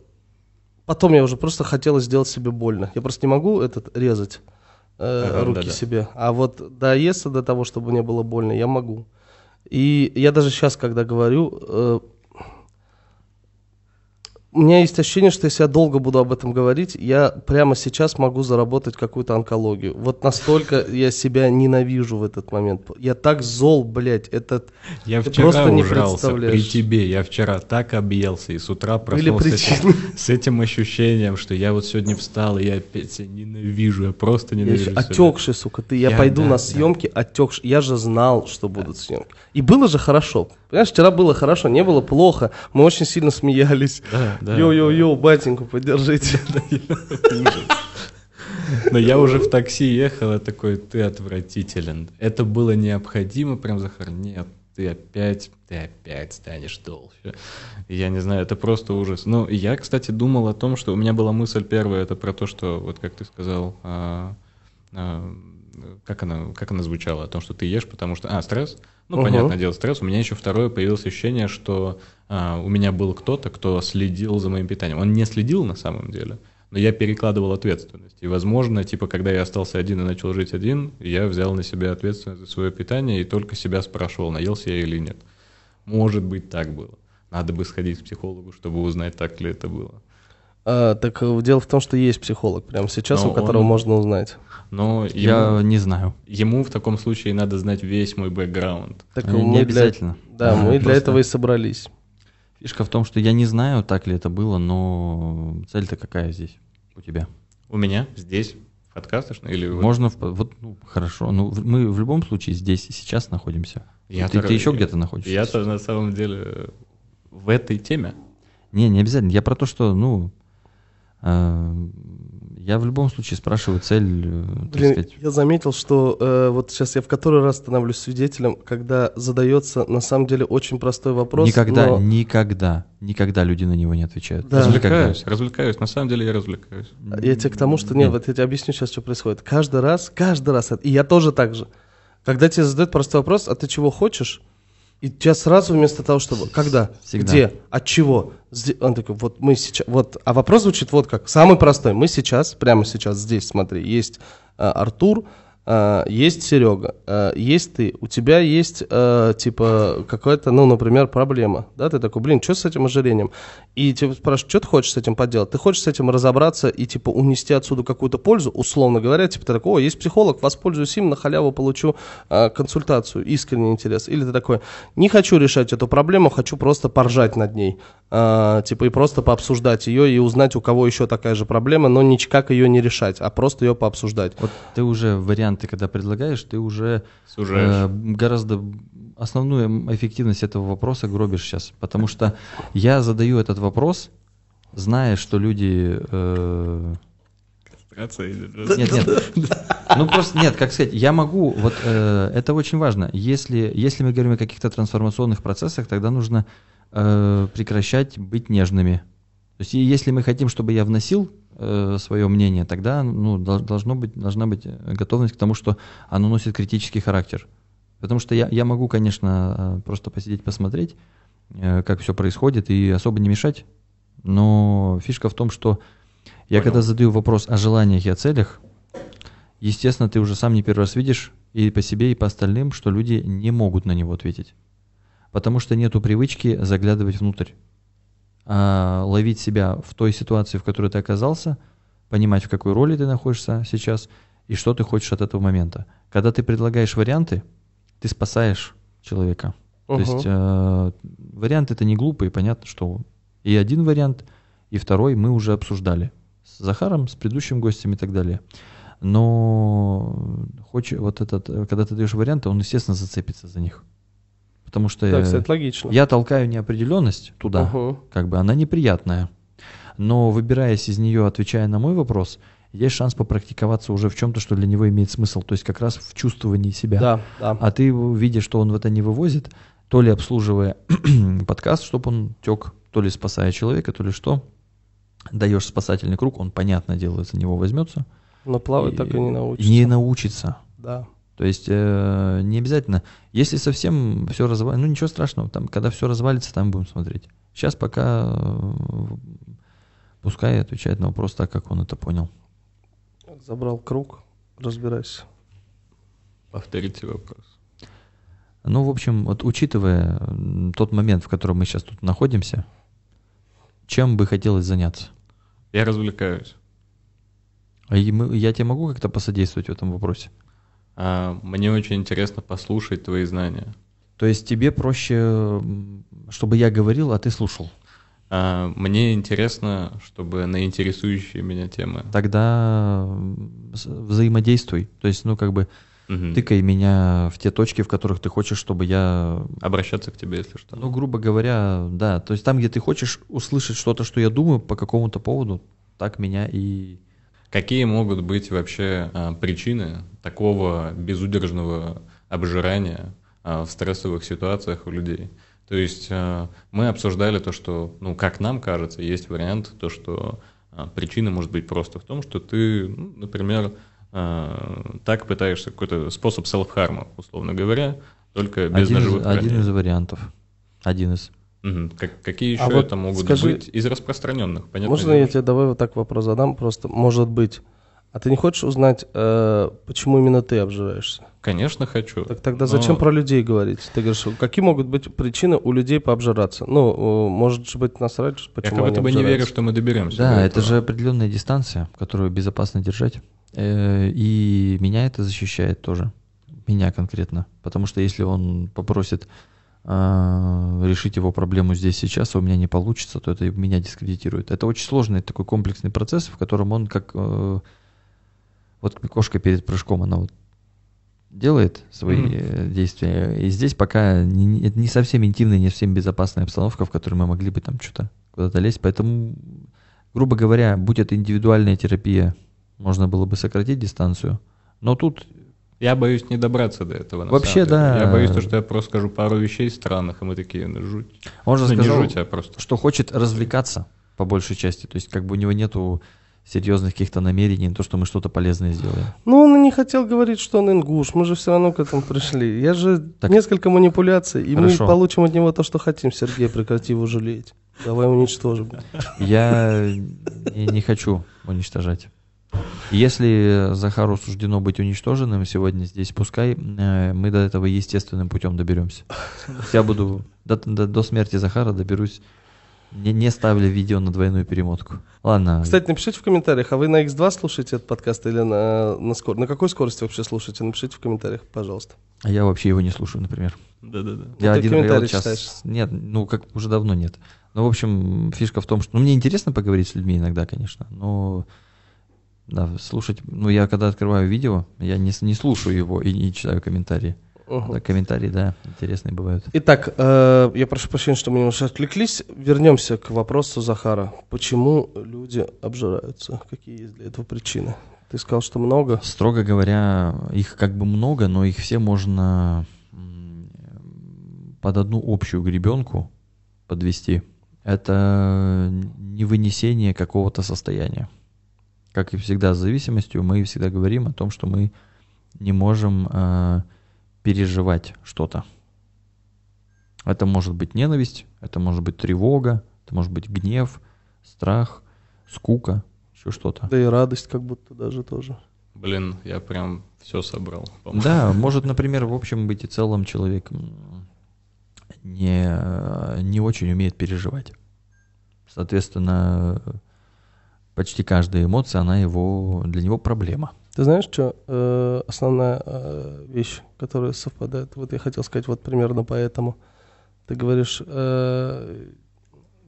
S2: потом я уже просто хотелось сделать себе больно. Я просто не могу этот резать э,
S1: Ага,
S2: руки
S1: да-да.
S2: себе. А вот доесться до того, чтобы мне было больно, я могу. И я даже сейчас, когда говорю, э, у меня есть ощущение, что если я долго буду об этом говорить, я прямо сейчас могу заработать какую-то онкологию. Вот настолько я себя ненавижу в этот момент. Я так зол, блядь, этот...
S1: Я вчера
S2: просто не
S1: ужрался при тебе. Я вчера так объелся и с утра проснулся с с этим ощущением, что я вот сегодня встал, и я опять себя ненавижу. Я просто
S2: Я
S1: ненавижу себя.
S2: отекший, сука, ты. Я,
S1: Я-
S2: пойду
S1: да,
S2: на
S1: да.
S2: съемки отекший. Я же знал, что будут съемки. И было же хорошо. Понимаешь, вчера было хорошо, не было плохо. Мы очень сильно смеялись. Йо-йо-йо, батеньку, поддержите.
S1: Но я уже в такси ехал, я такой, ты отвратителен. Это было необходимо, прям, Захар, нет, ты опять, ты опять станешь толще. Я не знаю, это просто ужас. Ну, я, кстати, думал о том, что у меня была мысль первая, это про то, что, вот как ты сказал, а, а, как она, как она звучала, о том, что ты ешь, потому что, а, стресс? Ну,
S2: Мгм.
S1: понятное дело, стресс. У меня еще второе появилось ощущение, что а, у меня был кто-то, кто следил за моим питанием. Он не следил на самом деле, но я перекладывал ответственность. И, возможно, типа, когда я остался один и начал жить один, я взял на себя ответственность за свое питание и только себя спрашивал, наелся я или нет. Может быть, так было. Надо бы сходить к психологу, чтобы узнать, так ли это было.
S2: А, так э, дело в том, что есть психолог прямо сейчас,
S1: Но
S2: у которого
S1: он-
S2: можно узнать.
S1: Но
S3: Я
S1: ему,
S3: не знаю.
S1: ему в таком случае надо знать весь мой бэкграунд.
S2: Так
S3: Э,
S2: мы
S3: не
S2: для-
S3: обязательно.
S2: Да,
S3: А,
S2: мы для
S3: просто-
S2: этого и собрались.
S3: Фишка в том, что я не знаю, так ли это было, но цель-то какая здесь у тебя?
S1: У меня здесь в подкастах или
S3: Можно, в- вот, ну, хорошо, ну, мы в любом случае здесь и сейчас находимся.
S1: Я
S3: ты, ты еще где-то находишься?
S1: Я-то на самом деле в этой теме.
S3: Не, не обязательно. Я про то, что, ну, э, я в любом случае спрашиваю цель, э,
S2: Блин,
S3: сказать,
S2: я заметил, что э, вот сейчас я в который раз становлюсь свидетелем, когда задается на самом деле очень простой вопрос.
S3: никогда,
S2: но-
S3: никогда, никогда люди на него не отвечают.
S2: Да.
S3: Никогда.
S1: Развлекаюсь, развлекаюсь. На самом деле я развлекаюсь.
S2: Я тебе к тому, что нет, вот я тебе объясню сейчас, что происходит. Каждый раз, каждый раз, и я тоже так же. Когда тебе задают простой вопрос, а ты чего хочешь? И тебя сразу вместо того, чтобы когда,
S3: Всегда.
S2: где, от чего, он такой, вот мы сейчас, вот, а вопрос звучит вот как, самый простой. Мы сейчас, прямо сейчас здесь, смотри, есть а, Артур, есть Серега, а, есть ты, у тебя есть, а, типа, какая-то, ну, например, проблема, да, ты такой, блин, что с этим ожирением? И тебя спрашивают, что ты хочешь с этим поделать? Ты хочешь с этим разобраться и, типа, унести отсюда какую-то пользу, условно говоря, типа, ты такой, о, есть психолог, воспользуюсь им, на халяву получу консультацию, искренний интерес. Или ты такой, не хочу решать эту проблему, хочу просто поржать над ней, типа, и просто пообсуждать ее и узнать, у кого еще такая же проблема, но никак ее не решать, а просто ее пообсуждать.
S3: Вот ты уже варианты, когда предлагаешь, ты уже
S1: Сужаешь.
S3: э, гораздо основную эффективность этого вопроса гробишь сейчас. Потому что я задаю этот вопрос, зная, что люди... э. Нет, нет. Ну просто нет, как сказать, я могу, вот э, это очень важно. Если, если мы говорим о каких-то трансформационных процессах, тогда нужно э, прекращать быть нежными. То есть если мы хотим, чтобы я вносил свое мнение, тогда ну, дол- должно быть, должна быть э, готовность к тому, что оно носит критический характер. Потому что я, я могу, конечно, э, просто посидеть, посмотреть, э, как все происходит, и особо не мешать. Но фишка в том, что я
S1: Понял.
S3: когда задаю вопрос о желаниях и о целях, естественно, ты уже сам не первый раз видишь и по себе, и по остальным, что люди не могут на него ответить. Потому что нету привычки заглядывать внутрь. А ловить себя в той ситуации, в которой ты оказался, понимать, в какой роли ты находишься сейчас и что ты хочешь от этого момента. Когда ты предлагаешь варианты, ты спасаешь человека. То есть э, вариант это не глупый, понятно, что и один вариант, и второй мы уже обсуждали с Захаром, с предыдущим гостем и так далее. Но хочешь, вот этот, когда ты даешь варианты, он, естественно, зацепится за них. Потому что
S2: Да,
S3: э,
S2: кстати, логично.
S3: я толкаю неопределенность туда,
S2: Мгм.
S3: как бы она неприятная. Но выбираясь из нее, отвечая на мой вопрос, есть шанс попрактиковаться уже в чем-то, что для него имеет смысл. То есть как раз в чувствовании себя.
S2: Да, да.
S3: А ты, видя, что он в это не вывозит, то ли обслуживая подкаст, чтобы он тек, то ли спасая человека, то ли что, даешь спасательный круг, он, понятное дело, за него возьмется.
S2: Но плавать так и не научишься.
S3: Не научится.
S2: Да.
S3: То есть э, не обязательно. Если совсем все развалится, ну ничего страшного, там, когда все развалится, там будем смотреть. Сейчас пока э, пускай отвечает на вопрос так, как он это понял.
S2: Забрал круг, разбирайся.
S1: Повторите вопрос.
S3: Ну, в общем, вот учитывая тот момент, в котором мы сейчас тут находимся, чем бы хотелось заняться?
S1: Я развлекаюсь.
S3: А и мы- я тебе могу как-то посодействовать в этом вопросе?
S1: А, мне очень интересно послушать твои знания.
S3: То есть тебе проще, чтобы я говорил, а ты слушал.
S1: А, мне интересно, чтобы на интересующие меня темы.
S3: Тогда взаимодействуй. То есть, ну, как бы
S1: Мгм.
S3: тыкай меня в те точки, в которых ты хочешь, чтобы я...
S1: Обращаться к тебе, если что.
S3: Ну, грубо говоря, да. То есть там, где ты хочешь услышать что-то, что я думаю по какому-то поводу, так меня и...
S1: Какие могут быть вообще а, причины такого безудержного обжирания а, в стрессовых ситуациях у людей? То есть а, мы обсуждали то, что, ну, как нам кажется, есть вариант, то, что причина может быть просто в том, что ты, ну, например, так пытаешься какой-то способ селф-харма, условно говоря, только без
S3: Один из, один из вариантов. Один из.
S1: Как- какие еще
S2: А вот
S1: это могут
S2: скажи,
S1: быть из распространенных? Понятно,
S2: Можно я тебе давай вот так вопрос задам? Просто, может быть, а ты не хочешь узнать, э, почему именно ты обжираешься?
S1: Конечно, хочу.
S2: Так тогда
S1: но-
S2: зачем про людей говорить? Ты говоришь, какие могут быть причины у людей пообжираться? Ну, э, может же быть насрать,
S1: Я
S2: почему
S1: как будто бы не верю, что мы доберемся.
S3: Да,
S1: до
S3: это же определенная дистанция, которую безопасно держать. Э, И меня это защищает тоже. Меня конкретно. Потому что если он попросит решить его проблему здесь сейчас, а у меня не получится, то это меня дискредитирует. Это очень сложный такой комплексный процесс, в котором он как э, вот кошка перед прыжком, она вот делает свои э, действия. И здесь пока не, не совсем интимная, не совсем безопасная обстановка, в которой мы могли бы там что-то куда-то лезть. Поэтому, грубо говоря, будь это индивидуальная терапия, можно было бы сократить дистанцию. Но тут
S1: Я боюсь не добраться до этого. на
S3: Вообще,
S1: самом деле.
S3: да.
S1: Я боюсь, то, что я просто скажу пару вещей странных, и мы такие, ну, жуть.
S3: он же
S1: Ну, не
S3: сказал,
S1: жуть, а просто.
S3: что хочет развлекаться по большей части. То есть как бы у него нету серьезных каких-то намерений, на то, что мы что-то полезное сделаем.
S2: Ну, он и не хотел говорить, что он ингуш. Мы же все равно к этому пришли. Я же
S3: Так.
S2: несколько манипуляций, и
S3: Хорошо.
S2: мы получим от него то, что хотим. Сергей, прекрати его жалеть. Давай уничтожим.
S3: Я не, не хочу уничтожать. Если Захару суждено быть уничтоженным сегодня здесь, пускай э, мы до этого естественным путем доберемся. Я буду до, до- до смерти Захара доберусь, не, не ставля видео на двойную перемотку. Ладно.
S2: Кстати, напишите в комментариях, а вы на X2 слушаете этот подкаст или на, на, скор... на какой скорости вообще слушаете? Напишите в комментариях, пожалуйста.
S3: А я вообще его не слушаю, например.
S1: Да-да-да.
S3: Я
S2: ты
S3: один вот щас-
S2: читаешь?
S3: Нет, ну как уже давно нет. Ну, в общем, фишка в том, что ну, мне интересно поговорить с людьми иногда, конечно, но да, слушать, ну я когда открываю видео, я не, не слушаю его и не читаю комментарии.
S2: Мгм.
S3: Да, комментарии, да, интересные бывают.
S2: Итак, э, я прошу прощения, что мы немножко отвлеклись. Вернемся к вопросу Захара. Почему люди обжираются? Какие есть для этого причины? Ты сказал, что много.
S3: Строго говоря, их как бы много, но их все можно под одну общую гребенку подвести. Это невынесение какого-то состояния. Как и всегда с зависимостью, мы всегда говорим о том, что мы не можем э, переживать что-то. Это может быть ненависть, это может быть тревога, это может быть гнев, страх, скука, еще что-то.
S2: Да и радость как будто даже тоже.
S1: Блин, я прям все собрал. по-моему.
S3: Да, может, например, в общем быть и целом человек не, э, не очень умеет переживать. Соответственно, почти каждая эмоция, она его, для него проблема.
S2: Ты знаешь, что э, основная э, вещь, которая совпадает? Вот я хотел сказать вот примерно поэтому. Ты говоришь, э,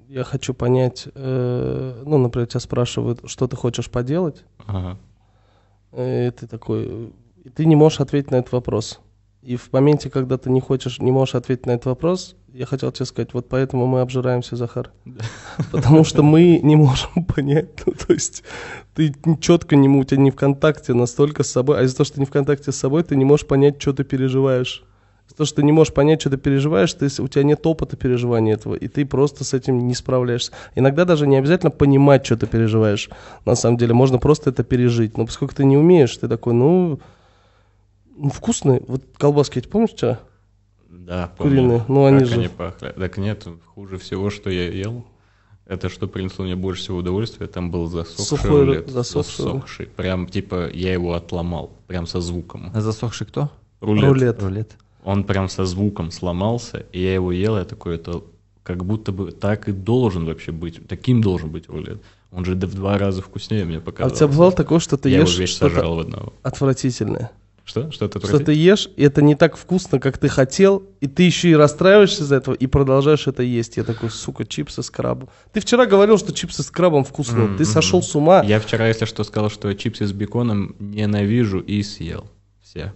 S2: я хочу понять, э, ну, например, тебя спрашивают, что ты хочешь поделать,
S1: Ага.
S2: и ты такой, и ты не можешь ответить на этот вопрос. И в моменте, когда ты не хочешь, не можешь ответить на этот вопрос, я хотел тебе сказать, вот поэтому мы обжираемся, Захар. Потому что мы не можем понять, ну, то есть ты четко не, у тебя не в контакте настолько с собой, а из-за того, что ты не в контакте с собой, ты не можешь понять, что ты переживаешь. Из-за того, что ты не можешь понять, что ты переживаешь, ты, у тебя нет опыта переживания этого, и ты просто с этим не справляешься. Иногда даже не обязательно понимать, что ты переживаешь. На самом деле, можно просто это пережить. Но поскольку ты не умеешь, ты такой, ну, ну, вкусные. Вот колбаски, эти помнишь, что?
S1: Да,
S2: Куриные. Ну, они
S1: как
S2: же-
S1: они пахли. Так нет, хуже всего, что я ел, это что принесло мне больше всего удовольствия, там был засохший
S2: Сухой
S1: рулет.
S2: засохший.
S1: засохший. Прям, типа, я его отломал, прям со звуком.
S3: А засохший кто?
S1: Рулет.
S2: Рулет.
S3: Рулет.
S1: Он прям со звуком сломался, и я его ел, я такой, это как будто бы так и должен вообще быть, таким должен быть рулет. Он же в два раза вкуснее мне
S2: А у тебя бывало такое, что ты
S1: я
S2: ешь
S1: его весь
S2: что-то
S1: сожрал
S2: отвратительное?
S1: Что? Что-то
S2: Что ты ешь, и это не так вкусно, как ты хотел, и ты еще и расстраиваешься из-за этого, и продолжаешь это есть. Я такой, сука, чипсы с крабом. Ты вчера говорил, что чипсы с крабом вкусные. Ты
S1: Мгм.
S2: сошел с ума.
S1: Я вчера, если что, сказал, что чипсы с беконом ненавижу и съел. Все.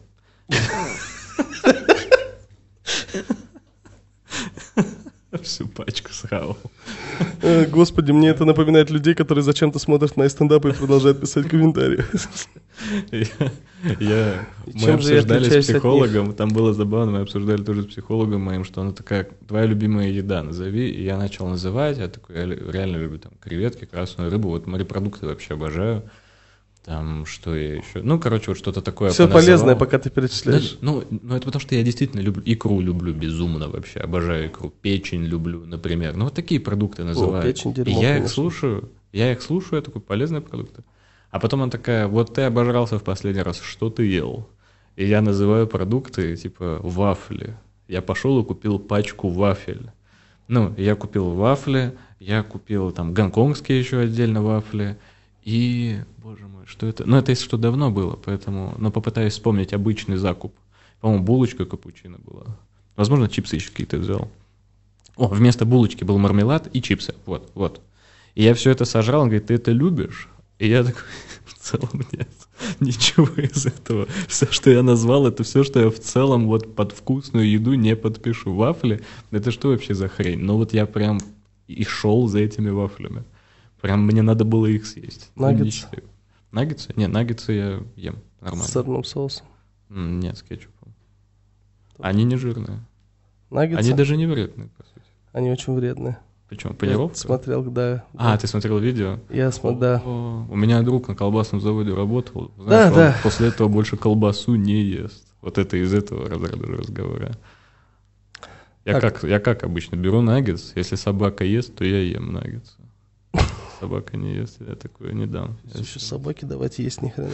S1: Всю пачку срал.
S2: Э, Господи, мне это напоминает людей, которые зачем-то смотрят мои стендапы и продолжают писать комментарии.
S1: Я, я- мы обсуждали с психологом, там было забавно, мы обсуждали тоже с психологом моим, что она такая, твоя любимая еда, назови, и я начал называть, я такой, я реально люблю там креветки, красную рыбу, вот морепродукты вообще обожаю, там, что я еще, ну, короче, вот что-то такое
S2: Все полезное, пока ты перечисляешь.
S1: Да, ну, ну, это потому что я действительно люблю, икру люблю безумно вообще, обожаю икру, печень люблю, например, ну, вот такие продукты называю.
S2: печень
S1: И
S2: дерьмо,
S1: я их слушаю, я их слушаю, я такой, полезные продукты. А потом она такая, вот ты обожрался в последний раз, что ты ел? И я называю продукты, типа, вафли. Я пошел и купил пачку вафель. Ну, я купил вафли, я купил там гонконгские еще отдельно вафли. И, боже мой, что это? Ну, это если что давно было, поэтому, но попытаюсь вспомнить обычный закуп. По-моему, булочка капучино была. Возможно, чипсы еще какие-то взял. О, вместо булочки был мармелад и чипсы. Вот, вот. И я все это сожрал, он говорит, ты это любишь? И я такой, в целом нет, ничего из этого. Все, что я назвал, это все, что я в целом вот под вкусную еду не подпишу. Вафли, это что вообще за хрень? Ну вот я прям и шел за этими вафлями. Прям мне надо было их съесть. Ну, не
S2: Наггетсы?
S1: Нет, наггетсы я ем нормально.
S2: С сырным соусом.
S1: М, Нет, с кетчупом. Они не жирные.
S2: Наггетсы,
S1: Они
S2: они,
S1: даже не вредные, по сути.
S2: очень вредные.
S1: Почему?
S2: Я
S1: Панировка?
S2: смотрел, да.
S1: А, ты смотрел видео?
S2: Я смотрел, да.
S1: О, у меня друг на колбасном заводе работал.
S2: Да,
S1: Знаешь, он
S2: да.
S1: после этого больше колбасу не ест. Вот это из этого разряда разговора. Я
S2: Так.
S1: как, я как обычно беру наггетс, если собака ест, то я ем наггетсы. Собака не ест, я такое не дам.
S2: Слушай,
S1: всё-
S2: собаки давайте есть ни хрена.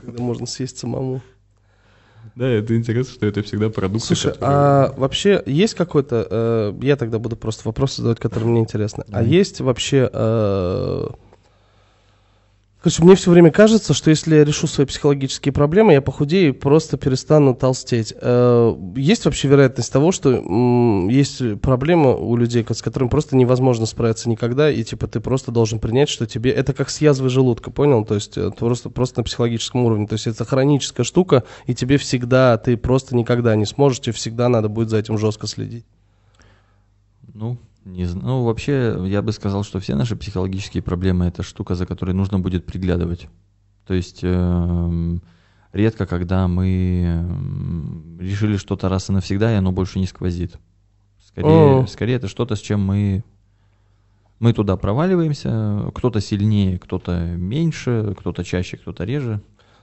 S2: Когда можно съесть самому.
S1: Да, это интересно, что это всегда продукты,
S2: Слушай,
S1: которые-
S2: а вообще есть какой-то, э, я тогда буду просто вопросы задавать, которые мне интересны. А
S1: Мгм.
S2: есть вообще, э, короче, мне все время кажется, что если я решу свои психологические проблемы, я похудею и просто перестану толстеть. Э, есть вообще вероятность того, что есть проблема у людей, с которыми просто невозможно справиться никогда, и типа ты просто должен принять, что тебе это как с язвой желудка, понял? То есть э, просто просто на психологическом уровне. То есть это хроническая штука, и тебе всегда ты просто никогда не сможешь, тебе всегда надо будет за этим жестко следить.
S3: Ну, не. Ну, вообще, я бы сказал, что все наши психологические проблемы это штука, за которой нужно будет приглядывать. То есть эм, редко, когда мы эм, решили что-то раз и навсегда, и оно больше не сквозит. Скорее,
S2: О.
S3: скорее это что-то, с чем мы мы туда проваливаемся. Кто-то сильнее, кто-то меньше, кто-то чаще, кто-то реже.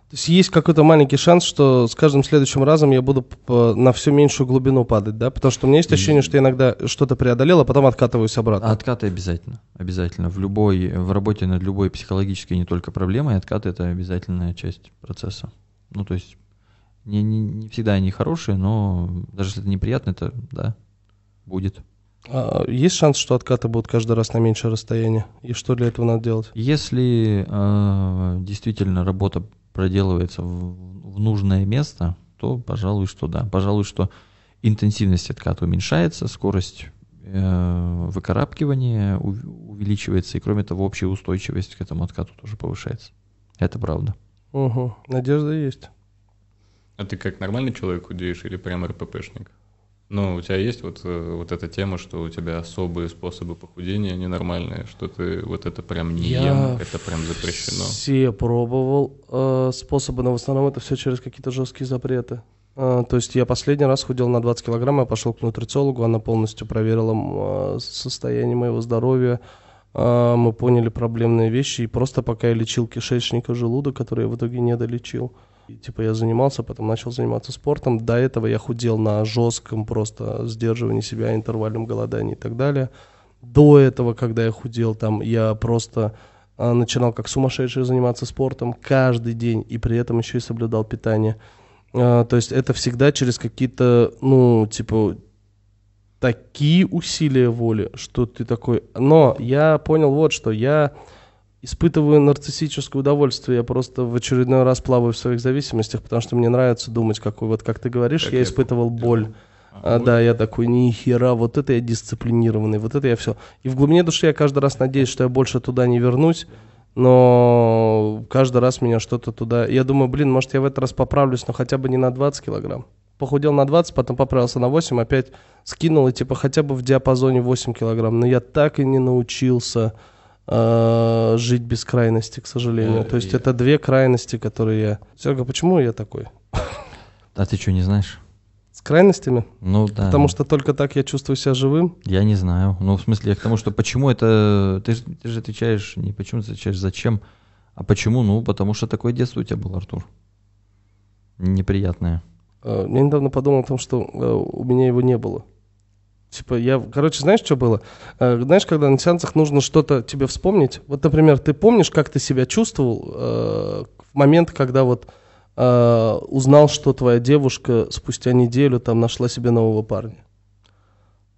S2: То есть есть какой-то маленький шанс, что с каждым следующим разом я буду на все меньшую глубину падать, да? Потому что у меня есть ощущение, что я иногда что-то преодолел, а потом откатываюсь обратно.
S3: Откаты обязательно. Обязательно. В любой, в работе над любой психологической не только проблемой, откаты это обязательная часть процесса. Ну, то есть не, не, не всегда они хорошие, но даже если это неприятно, это да, будет.
S2: А есть шанс, что откаты будут каждый раз на меньшее расстояние? И что для этого надо делать?
S3: Если э, действительно работа проделывается в, в нужное место, то, пожалуй, что да. Пожалуй, что интенсивность отката уменьшается, скорость э, выкарабкивания у- увеличивается, и кроме того, общая устойчивость к этому откату тоже повышается. Это правда.
S2: Угу. Надежда есть.
S1: А ты как нормальный человек худеешь или прям РППшник? Ну, у тебя есть вот, э, вот эта тема, что у тебя особые способы похудения ненормальные, что ты вот это прям не
S2: Я
S1: ем, это прям запрещено.
S2: Все пробовал э, способы, но в основном это все через какие-то жесткие запреты. Э, то есть я последний раз худел на 20 килограмм, я пошел к нутрициологу, она полностью проверила э, состояние моего здоровья, мы поняли проблемные вещи, и просто пока я лечил кишечник и желудок, который я в итоге не долечил, и, типа я занимался, потом начал заниматься спортом. До этого я худел на жестком просто сдерживании себя, интервальном голодании и так далее. До этого, когда я худел, там я просто а, начинал как сумасшедший заниматься спортом каждый день и при этом еще и соблюдал питание. А, то есть это всегда через какие-то, ну, типа, такие усилия воли, что ты такой... Но я понял вот, что я испытываю нарциссическое удовольствие. Я просто в очередной раз плаваю в своих зависимостях, потому что мне нравится думать, какой вот, как ты говоришь,
S1: Как
S2: я
S1: я
S2: испытывал
S1: делал.
S2: боль. А,
S1: вот.
S2: да, я такой, ни хера, вот это я дисциплинированный, вот это я все. И в глубине души я каждый раз надеюсь, что я больше туда не вернусь, но каждый раз меня что-то туда... Я думаю, блин, может я в этот раз поправлюсь, но хотя бы не на 20 килограмм. Похудел на 20, потом поправился на 8, опять скинул, и типа хотя бы в диапазоне 8 килограмм. Но я так и не научился э, жить без крайности, к сожалению.
S1: Э,
S2: То есть это две крайности, которые я... Серега, почему я такой?
S3: А ты что, не знаешь?
S2: С крайностями?
S3: Ну да.
S2: Потому что только так я чувствую себя живым.
S3: Я не знаю. Ну, в смысле, я к тому, что почему это... Ты же, ты же отвечаешь, не почему ты отвечаешь, зачем, а почему? Ну, потому что такое детство у тебя было, Артур. Неприятное.
S2: Э, Я недавно подумал о том, что э, у меня его не было. Типа, я, короче, знаешь, что было? Э, Знаешь, когда на сеансах нужно что-то тебе вспомнить. Вот, например, ты помнишь, как ты себя чувствовал э, в момент, когда вот э, узнал, что твоя девушка спустя неделю там нашла себе нового парня.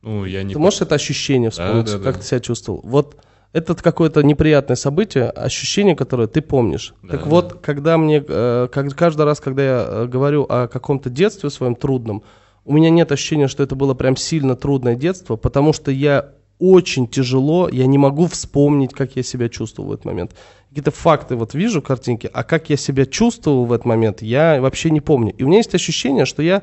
S1: Ну, я не...
S2: Ты можешь это ощущение вспомнить,
S1: да,
S2: как
S1: да.
S2: ты себя чувствовал? Вот это какое-то неприятное событие, ощущение, которое ты помнишь.
S1: Да,
S2: так
S1: да.
S2: вот, когда мне, э, как- каждый раз, когда я э, говорю о каком-то детстве своем трудном, у меня нет ощущения, что это было прям сильно трудное детство, потому что я очень тяжело, я не могу вспомнить, как я себя чувствовал в этот момент. Какие-то факты вот вижу, картинки, а как я себя чувствовал в этот момент, я вообще не помню. И у меня есть ощущение, что я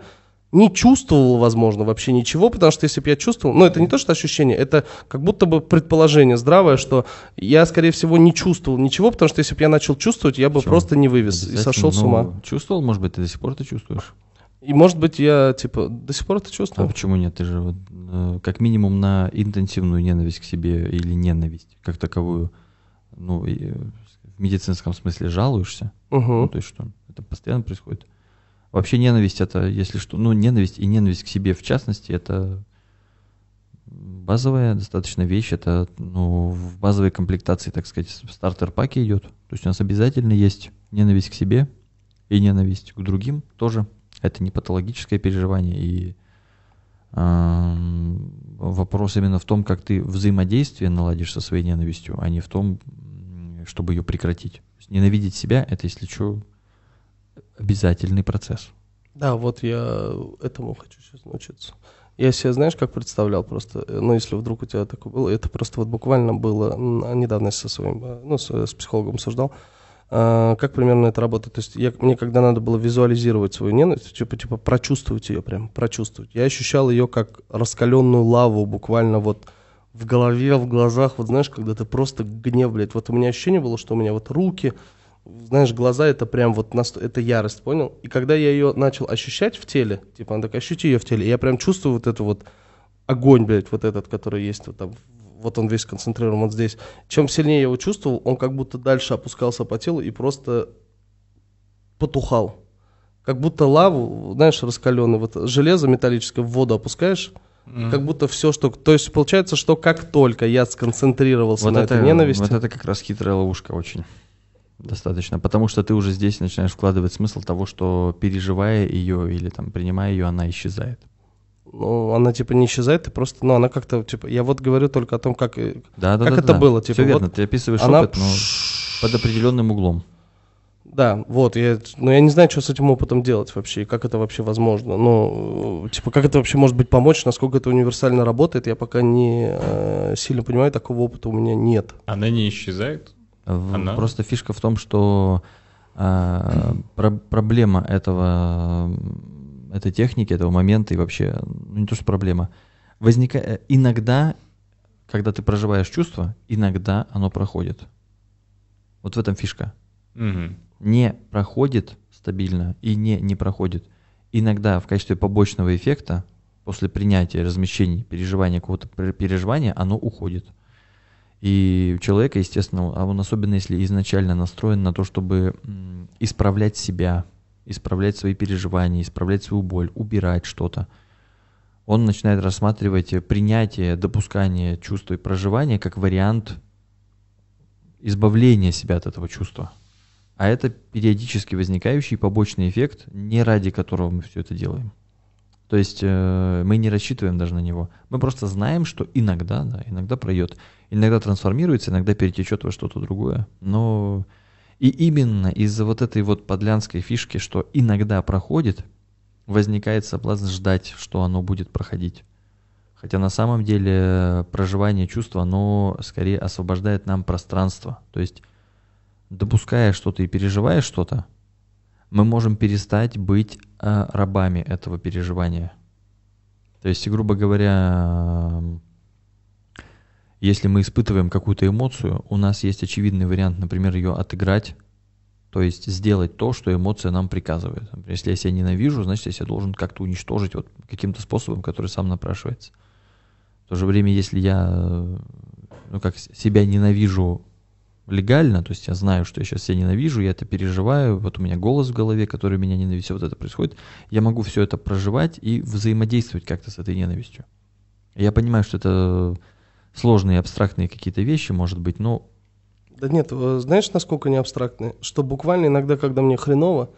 S2: не чувствовал, возможно, вообще ничего, потому что если бы я чувствовал, ну это не то, что ощущение, это как будто бы предположение здравое, что я, скорее всего, не чувствовал ничего, потому что если бы я начал чувствовать, я бы
S3: Всё.
S2: просто не вывез и сошел с
S3: ну,
S2: ума.
S3: Чувствовал, может быть, ты до сих пор это чувствуешь?
S2: И может быть я, типа, до сих пор это
S3: А
S2: чувствую.
S3: почему нет? Ты же вот, э, как минимум на интенсивную ненависть к себе или ненависть как таковую, ну, и, э, в медицинском смысле жалуешься. Ну,
S2: Мгм.
S3: то есть что? Это постоянно происходит. Вообще ненависть это, если что, ну, ненависть и ненависть к себе в частности, это базовая достаточно вещь. Это, ну, в базовой комплектации, так сказать, в стартер-паке идет. То есть у нас обязательно есть ненависть к себе и ненависть к другим тоже. Это не патологическое переживание. И ам, вопрос именно в том, как ты взаимодействие наладишь со своей ненавистью, а не в том, чтобы ее прекратить. Ненавидеть себя, это, если что, обязательный процесс.
S2: Да, вот я этому хочу сейчас научиться. Я себе, знаешь, как представлял просто, э, ну, если вдруг у тебя такое было, это просто вот буквально было, недавно я со своим, э, ну, с, с психологом обсуждал, как примерно это работает. То есть я, мне когда надо было визуализировать свою ненависть, типа, типа прочувствовать ее прям, прочувствовать. Я ощущал ее как раскаленную лаву буквально вот в голове, в глазах, вот знаешь, когда ты просто гнев, блядь. Вот у меня ощущение было, что у меня вот руки, знаешь, глаза это прям вот, наст- это ярость, понял? И когда я ее начал ощущать в теле, типа, она такая, ощути ее в теле, я прям чувствую вот эту вот огонь, блядь, вот этот, который есть вот там, вот он весь концентрирован вот здесь. Чем сильнее я его чувствовал, он как будто дальше опускался по телу и просто потухал. Как будто лаву, знаешь, раскаленный, вот железо металлическое в воду опускаешь,
S1: Мгм.
S2: как будто все, что... То есть получается, что как только я сконцентрировался
S3: Вот
S2: на
S3: это,
S2: этой ненависти...
S3: вот это как раз хитрая ловушка очень. Достаточно. Потому что ты уже здесь начинаешь вкладывать смысл того, что переживая ее или там принимая ее, она исчезает.
S2: Ну, она типа не исчезает, ты просто, ну, она как-то, типа, я вот говорю только о том, как, э,
S3: Да, да,
S2: Как
S3: да,
S2: это
S3: да.
S2: было, типа,
S3: Все верно,
S2: вот
S3: ты описываешь
S2: она...
S3: опыт, но под определенным углом.
S2: Да, вот, я, но я не знаю, что с этим опытом делать вообще, и как это вообще возможно. Ну, э, типа, как это вообще может быть помочь, насколько это универсально работает, я пока не э, сильно понимаю, такого опыта у меня нет.
S1: Она не исчезает?
S3: В- Она? Просто фишка в том, что э, про- проблема этого, этой техники, этого момента и вообще, ну не то что проблема, возникает иногда, когда ты проживаешь чувство, иногда оно проходит. Вот в этом фишка.
S1: Угу
S3: не проходит стабильно и не не проходит. Иногда в качестве побочного эффекта после принятия, размещения, переживания какого-то переживания, оно уходит. И у человека, естественно, а он особенно если изначально настроен на то, чтобы исправлять себя, исправлять свои переживания, исправлять свою боль, убирать что-то, он начинает рассматривать принятие, допускание чувства и проживания как вариант избавления себя от этого чувства. А это периодически возникающий побочный эффект, не ради которого мы все это делаем. То есть э, мы не рассчитываем даже на него. Мы просто знаем, что иногда, да, иногда пройдет, иногда трансформируется, иногда перетечет во что-то другое. Но и именно из-за вот этой вот подлянской фишки, что иногда проходит, возникает соблазн ждать, что оно будет проходить. Хотя на самом деле проживание чувства, оно скорее освобождает нам пространство. То есть допуская что-то и переживая что-то, мы можем перестать быть э, рабами этого переживания. То есть, грубо говоря, если мы испытываем какую-то эмоцию, у нас есть очевидный вариант, например, ее отыграть, то есть сделать то, что эмоция нам приказывает. Например, если я себя ненавижу, значит, я себя должен как-то уничтожить вот каким-то способом, который сам напрашивается. В то же время, если я ну, как себя ненавижу легально, то есть я знаю, что я сейчас себя ненавижу, я это переживаю, вот у меня голос в голове, который меня ненавидит, вот это происходит, я могу все это проживать и взаимодействовать как-то с этой ненавистью. Я понимаю, что это сложные, абстрактные какие-то вещи, может быть, но...
S2: Да нет, э, знаешь, насколько не абстрактные? Что буквально иногда, когда мне хреново,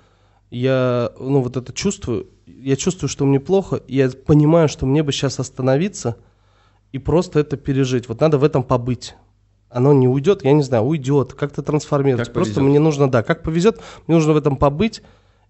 S2: я, ну, вот это чувствую, я чувствую, что мне плохо, я понимаю, что мне бы сейчас остановиться и просто это пережить. Вот надо в этом побыть оно не уйдет, я не знаю, уйдет, как-то трансформируется. Как Просто мне нужно, да, как повезет, мне нужно в этом побыть.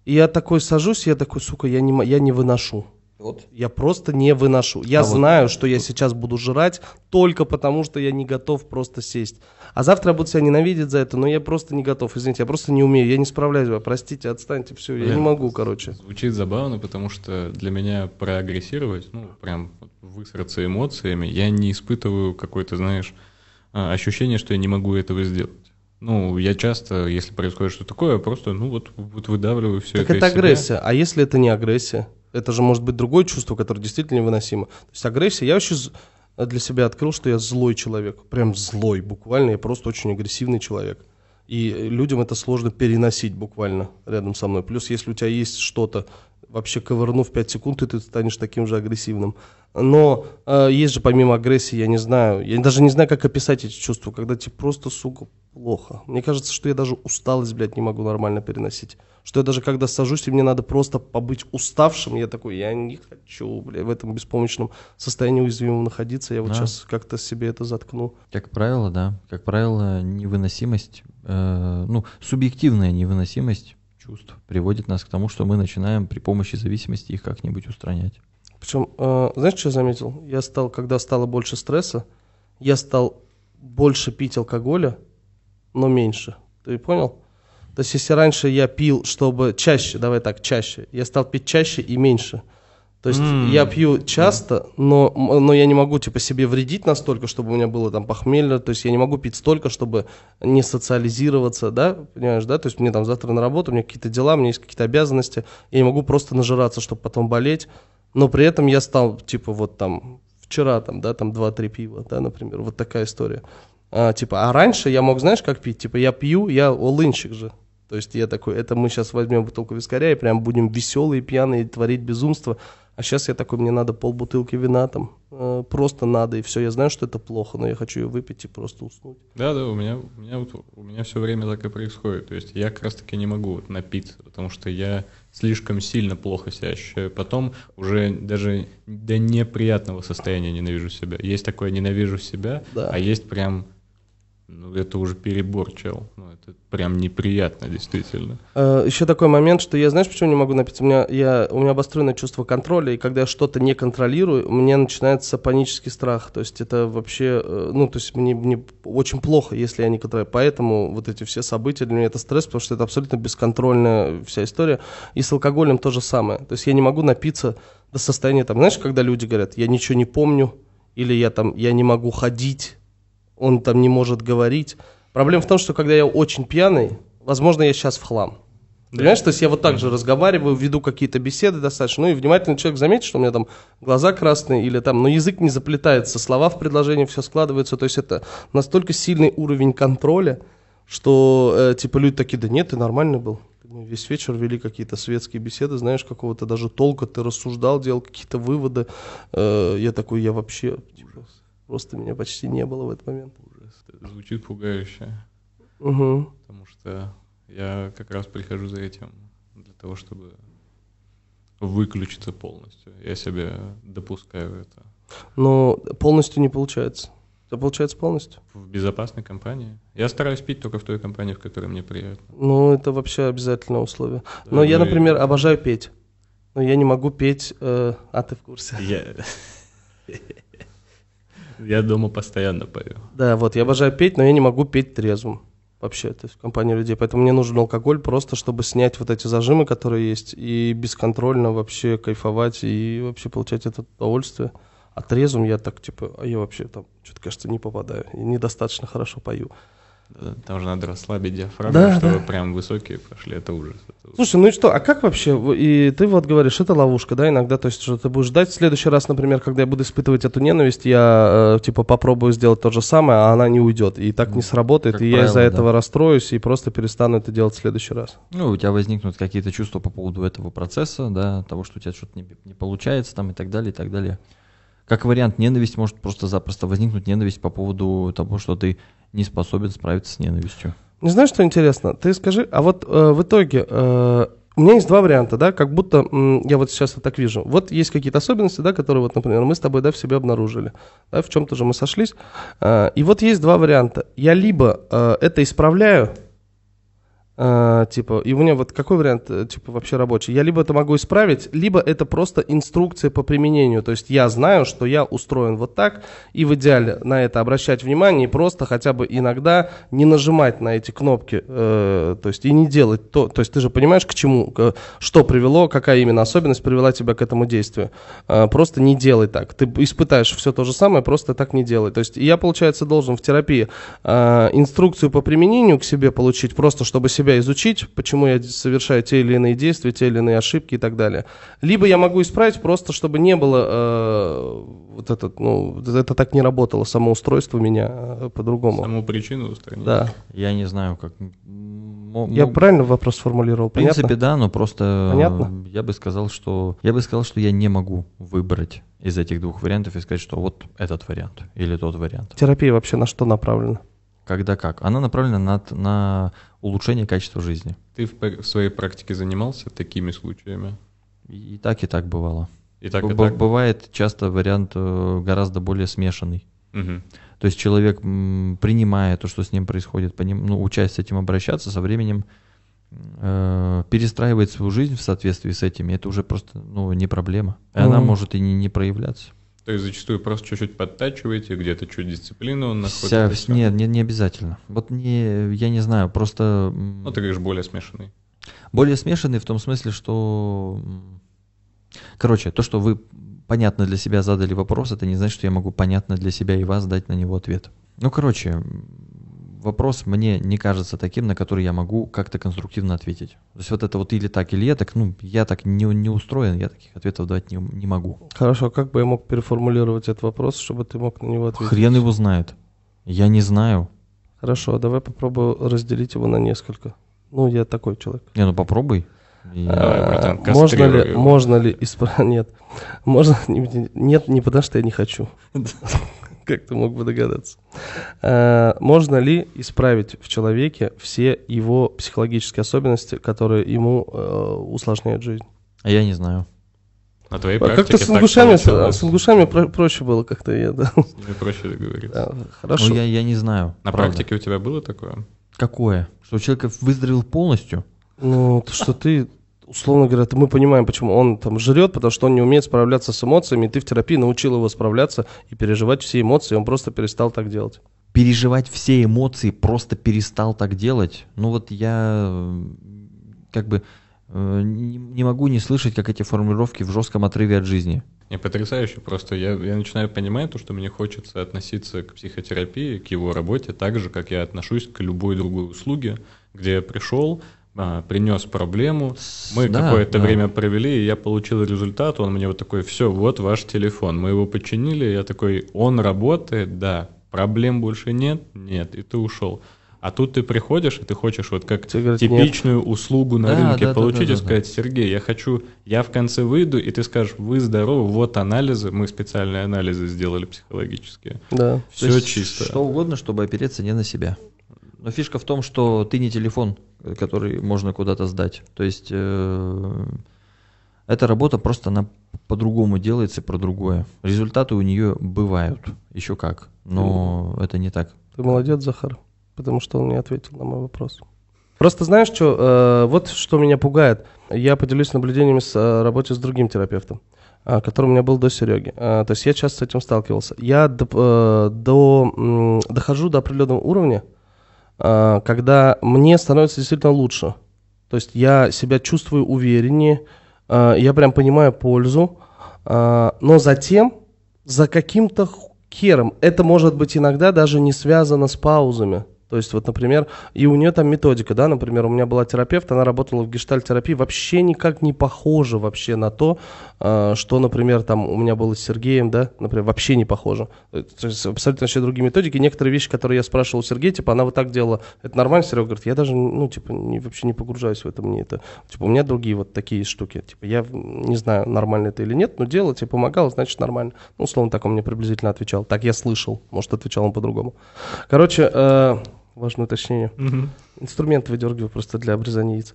S2: И я такой сажусь, я такой, сука, я не, я не выношу. Вот. Я просто не выношу. Я а знаю, вот. что я сейчас буду жрать только потому, что я не готов просто сесть. А завтра я буду себя ненавидеть за это, но я просто не готов. Извините, я просто не умею, я не справляюсь. Простите, отстаньте, все, я не могу, короче.
S1: Звучит забавно, потому что для меня проагрессировать, ну, прям высраться эмоциями, я не испытываю какой-то, знаешь, а, ощущение, что я не могу этого сделать. Ну, я часто, если происходит что-то такое, просто, ну, вот, вот выдавливаю все
S2: так
S1: это
S2: это агрессия. Себя. А если это не агрессия? Это же может быть другое чувство, которое действительно невыносимо. То есть агрессия, я вообще для себя открыл, что я злой человек. Прям злой, буквально. Я просто очень агрессивный человек. И людям это сложно переносить буквально рядом со мной. Плюс, если у тебя есть что-то, вообще ковырнув 5 секунд, и ты станешь таким же агрессивным. Но э, есть же помимо агрессии, я не знаю, я даже не знаю, как описать эти чувства, когда тебе просто, сука, плохо. Мне кажется, что я даже усталость, блядь, не могу нормально переносить. Что я даже когда сажусь, и мне надо просто побыть уставшим, я такой, я не хочу, блядь, в этом беспомощном состоянии уязвимом находиться. Я вот да. сейчас как-то себе это заткну.
S3: Как правило, да. Как правило, невыносимость, э, ну, субъективная невыносимость чувств приводит нас к тому, что мы начинаем при помощи зависимости их как-нибудь устранять.
S2: Причем, э, знаешь, что я заметил? Я стал, когда стало больше стресса, я стал больше пить алкоголя, но меньше. Ты понял? То есть, если раньше я пил, чтобы чаще, давай так, чаще, я стал пить чаще и меньше. То есть mm. я пью часто, но, но я не могу типа себе вредить настолько, чтобы у меня было там похмелье. То есть я не могу пить столько, чтобы не социализироваться, да, понимаешь, да? То есть мне там завтра на работу, у меня какие-то дела, у меня есть какие-то обязанности. Я не могу просто нажираться, чтобы потом болеть. Но при этом я стал типа вот там вчера там, да, там 2-3 пива, да, например, вот такая история. А, типа, а раньше я мог, знаешь, как пить? Типа я пью, я олынщик же. То есть я такой, это мы сейчас возьмем бутылку вискаря и прям будем веселые, пьяные, творить безумство. А сейчас я такой, мне надо полбутылки вина там, э, просто надо, и все. Я знаю, что это плохо, но я хочу ее выпить и просто уснуть.
S1: Да, да, у меня, у меня, вот, у меня все время так и происходит. То есть я как раз таки не могу вот напиться, потому что я слишком сильно плохо себя ощущаю. Потом уже даже до неприятного состояния ненавижу себя. Есть такое ненавижу себя, да. а есть прям Ну, это уже перебор, чел. Ну, это прям неприятно, действительно.
S2: Э, Еще такой момент, что я, знаешь, почему не могу напиться? У меня, я, у меня обостренное чувство контроля, и когда я что-то не контролирую, у меня начинается панический страх. То есть это вообще, э, ну, то есть мне, мне очень плохо, если я не контролирую. Поэтому вот эти все события для меня это стресс, потому что это абсолютно бесконтрольная вся история. И с алкоголем то же самое. То есть я не могу напиться до состояния, там, знаешь, когда люди говорят, я ничего не помню, или я там, я не могу ходить, он там не может говорить. Проблема в том, что когда я очень пьяный, возможно, я сейчас в хлам. Понимаешь, то есть я вот так же разговариваю, веду какие-то беседы достаточно, ну и внимательный человек заметит, что у меня там глаза красные или там, но язык не заплетается, слова в предложении все складываются, то есть это настолько сильный уровень контроля, что э, типа люди такие, да нет, ты нормальный был. Мы весь вечер вели какие-то светские беседы, знаешь, какого-то даже толка, ты рассуждал, делал какие-то выводы. Э, я такой, я вообще, типа, просто меня почти не было в этот момент.
S1: Ужас. Это звучит пугающе.
S2: Угу.
S1: Потому что я как раз прихожу за этим для того, чтобы выключиться полностью. Я себе допускаю это.
S2: Но полностью не получается. Это получается полностью?
S1: В безопасной компании. Я стараюсь пить только в той компании, в которой мне приятно.
S2: Ну, это вообще обязательное условие. Но
S1: Да,
S2: я,
S1: ну и-
S2: например, обожаю петь. Но я не могу петь... э, а, ты в курсе?
S1: Я... Я дома постоянно пою.
S2: Да, вот, я обожаю петь, но я не могу петь трезвым. Вообще, то есть в компании людей. Поэтому мне нужен алкоголь просто, чтобы снять вот эти зажимы, которые есть, и бесконтрольно вообще кайфовать и вообще получать это удовольствие. А трезвым я так, типа, а я вообще там, что-то, кажется, не попадаю. И недостаточно хорошо пою.
S1: Да, Там же надо расслабить диафрагму,
S2: Да,
S1: чтобы
S2: да.
S1: прям высокие пошли. Это ужас.
S2: Слушай, ну и что, а как вообще, и ты вот говоришь, это ловушка, да, иногда, то есть, что ты будешь ждать в следующий раз, например, когда я буду испытывать эту ненависть, я, э, типа, попробую сделать то же самое, а она не уйдет, и так не сработает,
S3: как
S2: и я из-за
S3: правило,
S2: этого расстроюсь и просто перестану это делать в следующий раз.
S3: Ну, у тебя возникнут какие-то чувства по поводу этого процесса, да, того, что у тебя что-то не, не получается там и так далее, и так далее. Как вариант, ненависть может просто-запросто возникнуть, ненависть по поводу того, что ты не способен справиться с ненавистью.
S2: Не знаешь, что интересно? Ты скажи, а вот э, в итоге э, у меня есть два варианта, да, как будто м, я вот сейчас вот так вижу. Вот есть какие-то особенности, да, которые вот, например, мы с тобой, да, в себе обнаружили, да, в чем-то же мы сошлись. Э, и вот есть два варианта. Я либо э, это исправляю, э, типа, и у меня вот какой вариант, э, типа, вообще рабочий? Я либо это могу исправить, либо это просто инструкция по применению. То есть я знаю, что я устроен вот так, и в идеале на это обращать внимание и просто хотя бы иногда не нажимать на эти кнопки, э, то есть и не делать то. То есть ты же понимаешь, к чему, к- что привело, какая именно особенность привела тебя к этому действию. Э, просто не делай так. Ты испытаешь все то же самое, просто так не делай. То есть я, получается, должен в терапии э, инструкцию по применению к себе получить, просто чтобы себя изучить, почему я совершаю те или иные действия, те или иные ошибки и так далее. Либо я могу исправить просто, чтобы не было э, вот этот, ну, это так не работало, самоустройство у меня э, по-другому.
S1: Саму причину устранить.
S2: Да.
S3: Я не знаю, как... м,
S2: Я правильно вопрос сформулировал?
S3: В принципе,
S2: Понятно?
S3: да, но просто э,
S2: Понятно?
S3: я бы сказал, что я бы сказал, что я не могу выбрать из этих двух вариантов и сказать, что вот этот вариант или тот вариант.
S2: Терапия вообще на что направлена?
S3: Когда как? Она направлена на, на улучшение качества жизни.
S1: Ты в, в своей практике занимался такими случаями?
S3: И так и так бывало.
S1: И так,
S3: Б-
S1: и так?
S3: Бывает часто вариант э, гораздо более смешанный.
S1: Мгм.
S3: То есть человек, принимая то, что с ним происходит, поним- ну, учась с этим обращаться, со временем э, перестраивает свою жизнь в соответствии с этим, и это уже просто ну, не проблема. И она
S2: Мгм.
S3: может и не, не проявляться.
S1: То есть зачастую просто чуть-чуть подтачиваете, где-то чуть дисциплину он находит.
S3: Вся-
S1: всё.
S3: не, не, обязательно. Вот не, я не знаю, просто
S1: Ну, ты говоришь, более смешанный.
S3: более смешанный в том смысле, что... Короче, то, что вы понятно для себя задали вопрос, это не значит, что я могу понятно для себя и вас дать на него ответ. Ну, короче, вопрос мне не кажется таким, на который я могу как-то конструктивно ответить. То есть вот это вот или так, или я так, ну, я так не, не устроен, я таких ответов давать не, не могу.
S2: Хорошо, как бы я мог переформулировать этот вопрос, чтобы ты мог на него ответить?
S3: Хрен его знает. Я не знаю.
S2: Хорошо, давай попробую разделить его на несколько. Ну, я такой человек.
S3: Не, ну попробуй. И-
S1: Давай, братан,
S2: А, можно ли, можно ли исправить? Нет. Можно, не- нет, не потому что я не хочу. Как ты мог бы догадаться? А, Можно ли исправить в человеке все его психологические особенности, которые ему э, усложняют жизнь?
S3: А я не знаю.
S1: На твоей
S2: А
S1: практике
S2: как-то с ингушами,
S1: получалось.
S2: с ингушами про- проще было как-то, я, да.
S1: С ними проще договориться.
S2: Да, Хорошо.
S3: Ну, я, я не знаю.
S1: На
S3: правда.
S1: практике у тебя было такое?
S3: Какое? Что человек выздоровел полностью?
S2: Ну, то, что ты, условно говоря, мы понимаем, почему он там жрет, потому что он не умеет справляться с эмоциями, и ты в терапии научил его справляться и переживать все эмоции, и он просто перестал так делать.
S3: переживать все эмоции, просто перестал так делать. Ну вот я э, как бы э, не, не могу не слышать, как эти формулировки в жестком отрыве от жизни.
S1: Не потрясающе, просто я, я начинаю понимать то, что мне хочется относиться к психотерапии, к его работе так же, как я отношусь к любой другой услуге, где я пришел, а, принес проблему, мы
S3: Да,
S1: какое-то
S3: да.
S1: время провели, и я получил результат, он мне вот такой, все, вот ваш телефон, мы его починили, я такой, он работает, да, проблем больше нет, нет, и ты ушел. А тут ты приходишь, и ты хочешь вот как
S2: Тебе говорят, нет.
S1: типичную услугу на
S3: Да,
S1: рынке
S3: да, да,
S1: получить
S3: да,
S1: и
S3: да, да.
S1: сказать, Сергей, я хочу, я в конце выйду, и ты скажешь, вы здоровы, вот анализы, мы специальные анализы сделали психологические.
S2: Да.
S1: Все чисто.
S3: Что угодно, чтобы опереться не на себя. Но фишка в том, что ты не телефон, э, который можно куда-то сдать. То есть э, эта работа просто она по-другому делается, про другое. Результаты у нее бывают, еще как, но это не так.
S2: Ты молодец, Захар, потому что он не ответил на мой вопрос. Просто знаешь, что, вот что меня пугает. Я поделюсь наблюдениями с э, работе с другим терапевтом, а, который у меня был до Сереги. А, то есть я часто с этим сталкивался. Я до, э, до, м, дохожу до определенного уровня, когда мне становится действительно лучше. То есть я себя чувствую увереннее, а, я прям понимаю пользу, а, но затем за каким-то хером, это может быть иногда даже не связано с паузами. То есть, вот, например, и у нее там методика, да, например, у меня была терапевт, она работала в гештальт-терапии, вообще никак не похоже вообще на то, а, что, например, там у меня было с Сергеем, да, например, вообще не похоже. То есть абсолютно вообще другие методики. Некоторые вещи, которые я спрашивал у Сергея, типа, она вот так делала, это нормально? Серега говорит, я даже, ну, типа, не, вообще не погружаюсь в это, мне это, типа, у меня другие вот такие штуки. Типа, я не знаю, нормально это или нет, но делать тебе помогало, значит, нормально. Ну, условно, так он мне приблизительно отвечал. Так я слышал, может, отвечал он по-другому. Короче, э, важное уточнение. Инструмент выдергиваю просто для обрезания яиц.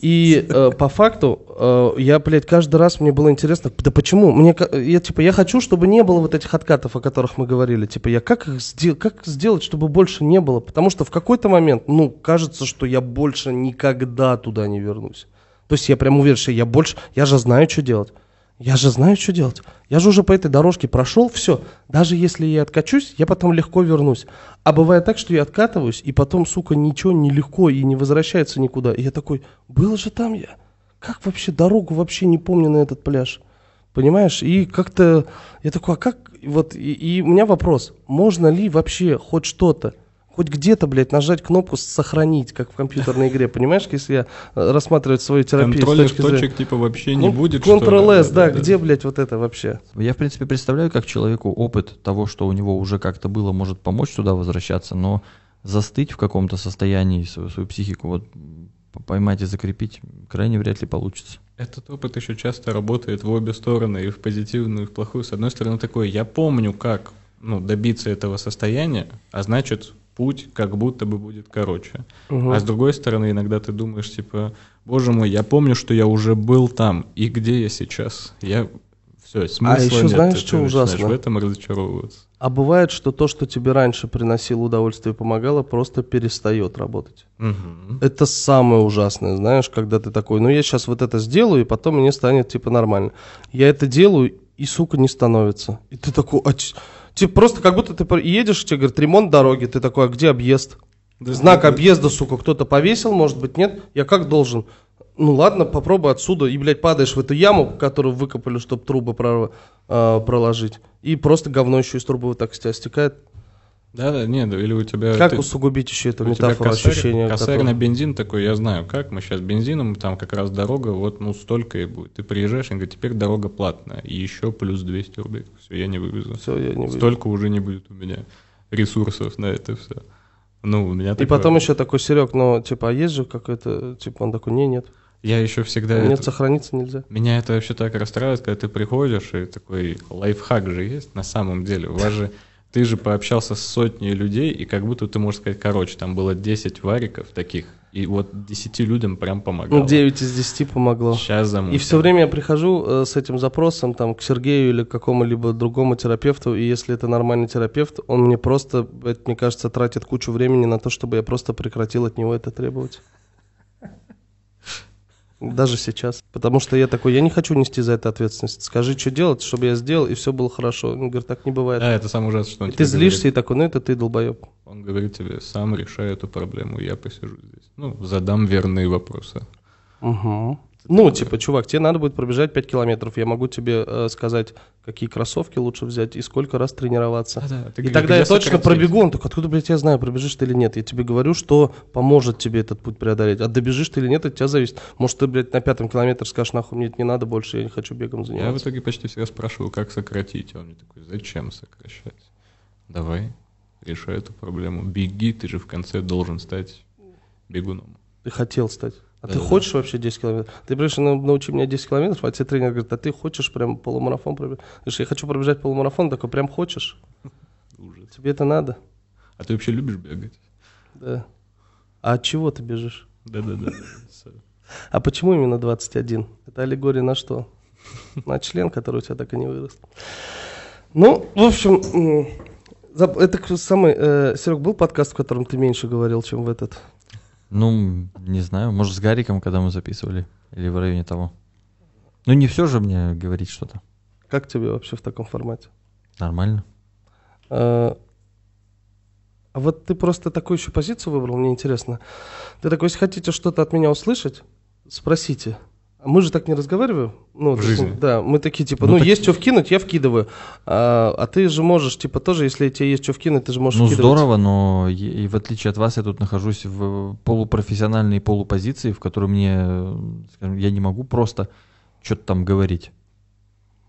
S2: И э, по факту, э, я, блядь, каждый раз мне было интересно, да почему? Мне, я, типа, я хочу, чтобы не было вот этих откатов, о которых мы говорили. Типа, я как их сдел- как сделать, чтобы больше не было? Потому что в какой-то момент, ну, кажется, что я больше никогда туда не вернусь. То есть я прям уверен, что я больше, я же знаю, что делать. Я же знаю, что делать. Я же уже по этой дорожке прошел, все. Даже если я откачусь, я потом легко вернусь. А бывает так, что я откатываюсь, и потом, сука, ничего не легко и не возвращается никуда. И я такой, был же там я. Как вообще дорогу вообще не помню на этот пляж? Понимаешь? И как-то я такой, а как? Вот, и, и у меня вопрос, можно ли вообще хоть что-то, хоть где-то, блядь, нажать кнопку «сохранить», как в компьютерной игре, понимаешь, если я э, рассматриваю свою терапию с
S1: Контрольных
S2: точки зрения-
S1: точек типа вообще не
S2: Ну,
S1: будет. что ли?
S2: Ctrl-S, да, где, блядь, вот это вообще?
S3: Я, в принципе, представляю, как человеку опыт того, что у него уже как-то было, может помочь туда возвращаться, но застыть в каком-то состоянии свою, свою психику, вот поймать и закрепить, крайне вряд ли получится.
S1: Этот опыт еще часто работает в обе стороны, и в позитивную, и в плохую. С одной стороны, такой, я помню, как ну, добиться этого состояния, а значит, путь как будто бы будет короче.
S2: Мгм.
S1: А с другой стороны, иногда ты думаешь, типа, боже мой, я помню, что я уже был там, и где я сейчас? Я... Все, смысла
S2: еще
S1: нет.
S2: знаешь, что ужасно?
S1: в этом разочаровываться.
S2: А бывает, что то, что тебе раньше приносило удовольствие и помогало, просто перестает работать.
S1: Мгм.
S2: Это самое ужасное, знаешь, когда ты такой, ну я сейчас вот это сделаю, и потом мне станет типа нормально. Я это делаю, и, сука, не становится. И ты такой, а типа просто как будто ты едешь, тебе говорят, ремонт дороги, ты такой, а где объезд?
S1: Да,
S2: Знак
S1: да,
S2: объезда, сука, кто-то повесил, может быть, нет? Я как должен? Ну ладно, попробуй отсюда, и, блядь, падаешь в эту яму, которую выкопали, чтобы трубы про- а, проложить. И просто говно еще из трубы вот так с тебя стекает.
S1: Да, да, нет, или у тебя...
S2: Как
S1: ты-
S2: усугубить еще эту метафору
S1: косарь,
S2: ощущения?
S1: косарь
S2: которое-
S1: на бензин такой, я знаю, как мы сейчас бензином, там как раз дорога, вот ну столько и будет. Ты приезжаешь, и говорит, теперь дорога платная, и еще плюс 200 рублей. Все, я не вывезу.
S2: Всё, я не выйду.
S1: Столько уже не будет у меня ресурсов на это все. Ну, у меня
S2: И потом еще такой, Серег, ну, типа, а есть же какой-то, типа, он такой, не, нет,
S1: Я еще всегда...
S2: нет,
S1: это-
S2: сохраниться нельзя.
S1: Меня это вообще так расстраивает, когда ты приходишь, и такой лайфхак же есть на самом деле. У вас же... Ты же пообщался с сотней людей, и как будто ты можешь сказать, короче, там было 10 вариков таких И вот 10 людям прям.
S2: Ну, 9 из 10 помогло.
S1: Сейчас замутим.
S2: И все время я прихожу э, с этим запросом там, к Сергею или к какому-либо другому терапевту, и если это нормальный терапевт, он мне просто, это, мне кажется, тратит кучу времени на то, чтобы я просто прекратил от него это требовать. Даже сейчас. Потому что я такой, я не хочу нести за это ответственность. Скажи, что делать, чтобы я сделал, и все было хорошо. Он говорит, так не бывает.
S1: Да, это самое ужасное, что он
S2: И ты злишься
S1: говорит.
S2: и такой, ну это ты долбоеб.
S1: Он говорит тебе, сам решай эту проблему, я посижу здесь. Ну, задам верные вопросы.
S2: Угу. Ну, типа, чувак, тебе надо будет пробежать 5 километров. Я могу тебе э, сказать, какие кроссовки лучше взять и сколько раз тренироваться.
S1: Да-да, ты
S2: и тогда я точно
S1: сократить?
S2: пробегу. Он такой, откуда, блядь, я знаю, пробежишь ты или нет. Я тебе говорю, что поможет тебе этот путь преодолеть. А добежишь ты или нет, от тебя зависит. Может, ты, блядь, на пятом километре скажешь, нахуй мне это не надо больше, я не хочу бегом
S1: Я в
S2: заниматься.
S1: итоге почти всегда спрашиваю, как сократить. Он мне такой, зачем сокращать? Давай, решай эту проблему. Беги, ты же в конце должен стать бегуном.
S2: Ты хотел стать. А ты
S1: Да-да-да.
S2: хочешь вообще 10 километров? Ты на- научи меня 10 километров, а тебе тренер говорит, а ты хочешь прям полумарафон пробежать? Говоришь, я хочу пробежать полумарафон, такой, прям хочешь?
S1: Ужас.
S2: Тебе это надо?
S1: А ты вообще любишь бегать?
S2: Да. А от чего ты бежишь?
S1: Да-да-да.
S2: А почему именно 21? Это аллегория на что? На член, который у тебя так и не вырос. Ну, в общем, это самый... э, Серег, был подкаст, в котором ты меньше говорил, чем в этот?
S3: Ну, не знаю, может, с Гариком, когда мы записывали, или в районе того. Ну, не все же мне говорить что-то.
S2: Как тебе вообще в таком формате?
S3: Нормально.
S2: А а вот ты просто такую еще позицию выбрал, мне интересно. Ты такой, если хотите что-то от меня услышать, спросите. Мы же так не разговариваем. Ну,
S1: В
S2: так,
S1: жизни.
S2: Да, мы такие типа,
S3: Ну,
S2: ну,
S3: так-
S2: есть что вкинуть, я вкидываю. А, а ты же можешь, типа, тоже, если тебе есть что вкинуть, ты же можешь
S3: ну,
S2: вкидывать.
S3: здорово, но и, и в отличие от вас, я тут нахожусь в полупрофессиональной полупозиции, в которой мне, скажем, я не могу просто что-то там говорить.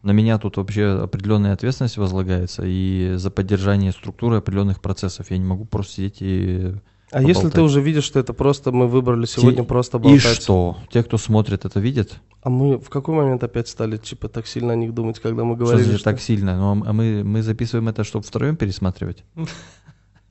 S3: На меня тут вообще определенная ответственность возлагается и за поддержание структуры определенных процессов. Я не могу просто сидеть и...
S2: А если ты уже видишь, что это просто мы выбрали сегодня
S3: Те-
S2: просто
S3: И
S2: болтать.
S3: что? Те, кто смотрит, это видят?
S2: А мы в какой момент опять стали, типа, так сильно о них думать, когда мы
S3: Что
S2: говорили,
S3: значит
S2: что...
S3: так сильно? Ну, а мы, мы записываем это, чтобы втроем пересматривать?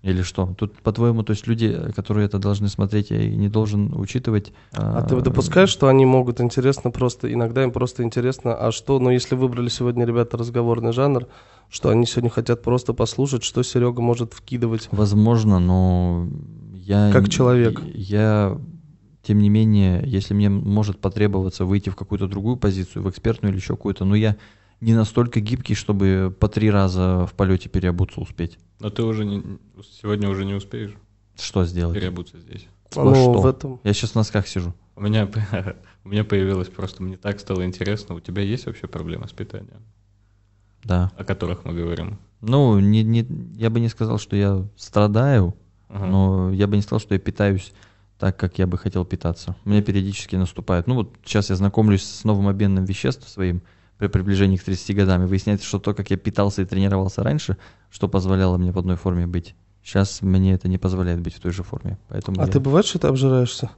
S3: Или что? Тут, по-твоему, то есть люди, которые это должны смотреть, я и не должен учитывать.
S2: А ты допускаешь, что они могут интересно просто, иногда им просто интересно, а что, ну если выбрали сегодня, ребята, разговорный жанр, что они сегодня хотят просто послушать, что Серега может вкидывать.
S3: Возможно, но я...
S2: Как человек.
S3: Я, тем не менее, если мне может потребоваться выйти в какую-то другую позицию, в экспертную или еще какую-то, но я не настолько гибкий, чтобы по три раза в полете переобуться успеть.
S1: Но ты уже не, сегодня уже не успеешь
S3: Что сделать?
S1: переобуться здесь.
S3: Во
S2: ну,
S3: что?
S2: в этом.
S3: Я сейчас в носках сижу.
S1: У меня, у меня появилось просто, мне так стало интересно, у тебя есть вообще проблемы с питанием,
S3: Да.
S1: о которых мы говорим?
S3: Ну, не, не, я бы не сказал, что я страдаю, Но я бы не сказал, что я питаюсь так, как я бы хотел питаться. У меня периодически наступает. Ну вот сейчас я знакомлюсь с новым обменным веществ своим при приближении к 30 годам, и выясняется, что то, как я питался и тренировался раньше, что позволяло мне в одной форме быть, сейчас мне это не позволяет быть в той же форме. Поэтому
S2: А
S3: я-
S2: ты бывает, что ты обжираешься?